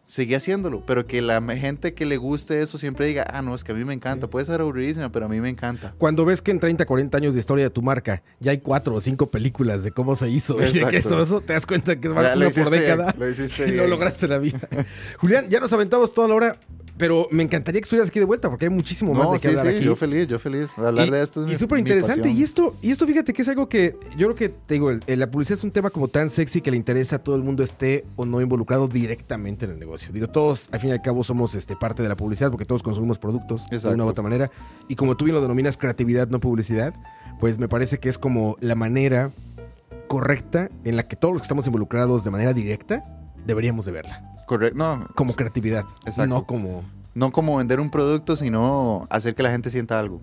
sigue haciéndolo. Pero que la gente que le guste eso siempre diga, ah, no, es que a mí me encanta. Puede ser aburridísima, pero a mí me encanta. Cuando ves que en 30, 40 años de historia de tu marca ya hay cuatro o cinco películas de cómo se hizo y que eso, eso, te das cuenta que es una lo por década. lo hiciste y lo lograste en la vida. Julián, ya nos aventamos toda la hora, pero me encantaría que estuvieras aquí de vuelta porque hay muchísimo más de qué hablar sí, aquí. yo feliz, yo feliz. Hablar y, de esto es y súper interesante. Y esto, y esto, fíjate que es algo que yo creo que te digo, el- el- la publicidad es un tema como tan sexy que le interesa a todo el mundo esté o no involucrado directamente en el negocio. Digo, todos al fin y al cabo somos este, parte de la publicidad porque todos consumimos productos de una u otra manera. Y como tú bien lo denominas creatividad, no publicidad, pues me parece que es como la manera correcta en la que todos los que estamos involucrados de manera directa deberíamos de verla. Correcto. No, Como creatividad, Exacto. no como... no como vender un producto, sino hacer que la gente sienta algo.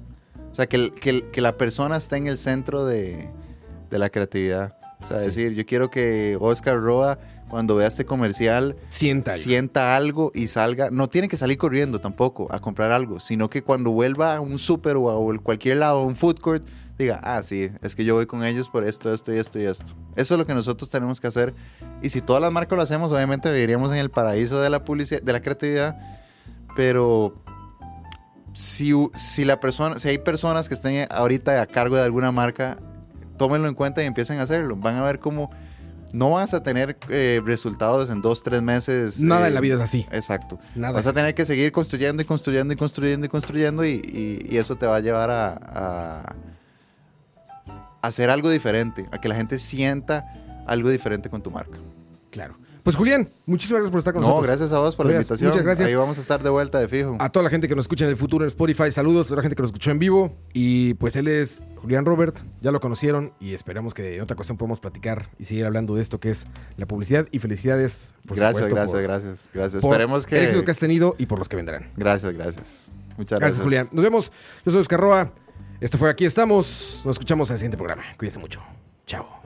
O sea, que, el- que, que la persona esté en el centro de, de la creatividad. O sea, Sí. decir, yo quiero que Oscar Roa, cuando vea este comercial, Sienta algo. sienta algo y salga. No tiene que salir corriendo tampoco a comprar algo, sino que cuando vuelva a un súper o a cualquier lado, a un food court, diga, ah, sí, es que yo voy con ellos por esto, esto y esto y esto. Eso es lo que nosotros tenemos que hacer. Y si todas las marcas lo hacemos, obviamente viviríamos en el paraíso de la publicidad, de la creatividad. Pero si, si la persona, si hay personas que estén ahorita a cargo de alguna marca, tómenlo en cuenta y empiecen a hacerlo. Van a ver cómo no vas a tener eh, resultados en dos, tres meses. Nada eh, en la vida es así. Exacto. Nada Vas a así. tener que seguir construyendo y construyendo y construyendo y construyendo y, y- y eso te va a llevar a, a- hacer algo diferente, a que la gente sienta algo diferente con tu marca. Claro. Pues Julián, muchísimas gracias por estar con No, nosotros. gracias a vos por la invitación. muchas gracias. Ahí vamos a estar de vuelta de fijo. A toda la gente que nos escucha en el futuro en Spotify, saludos. A toda la gente que nos escuchó en vivo. Y pues él es Julián Robert, ya lo conocieron y esperamos que en otra ocasión podamos platicar y seguir hablando de esto que es la publicidad. Y felicidades. por gracias, supuesto, gracias, por- gracias, gracias. por Esperemos El éxito que que... has tenido y por los que vendrán. Gracias, gracias. Muchas Gracias, gracias. Julián. Nos vemos. Yo soy Oscar Roa. Esto fue Aquí Estamos. Nos escuchamos en el siguiente programa. Cuídense mucho. Chao.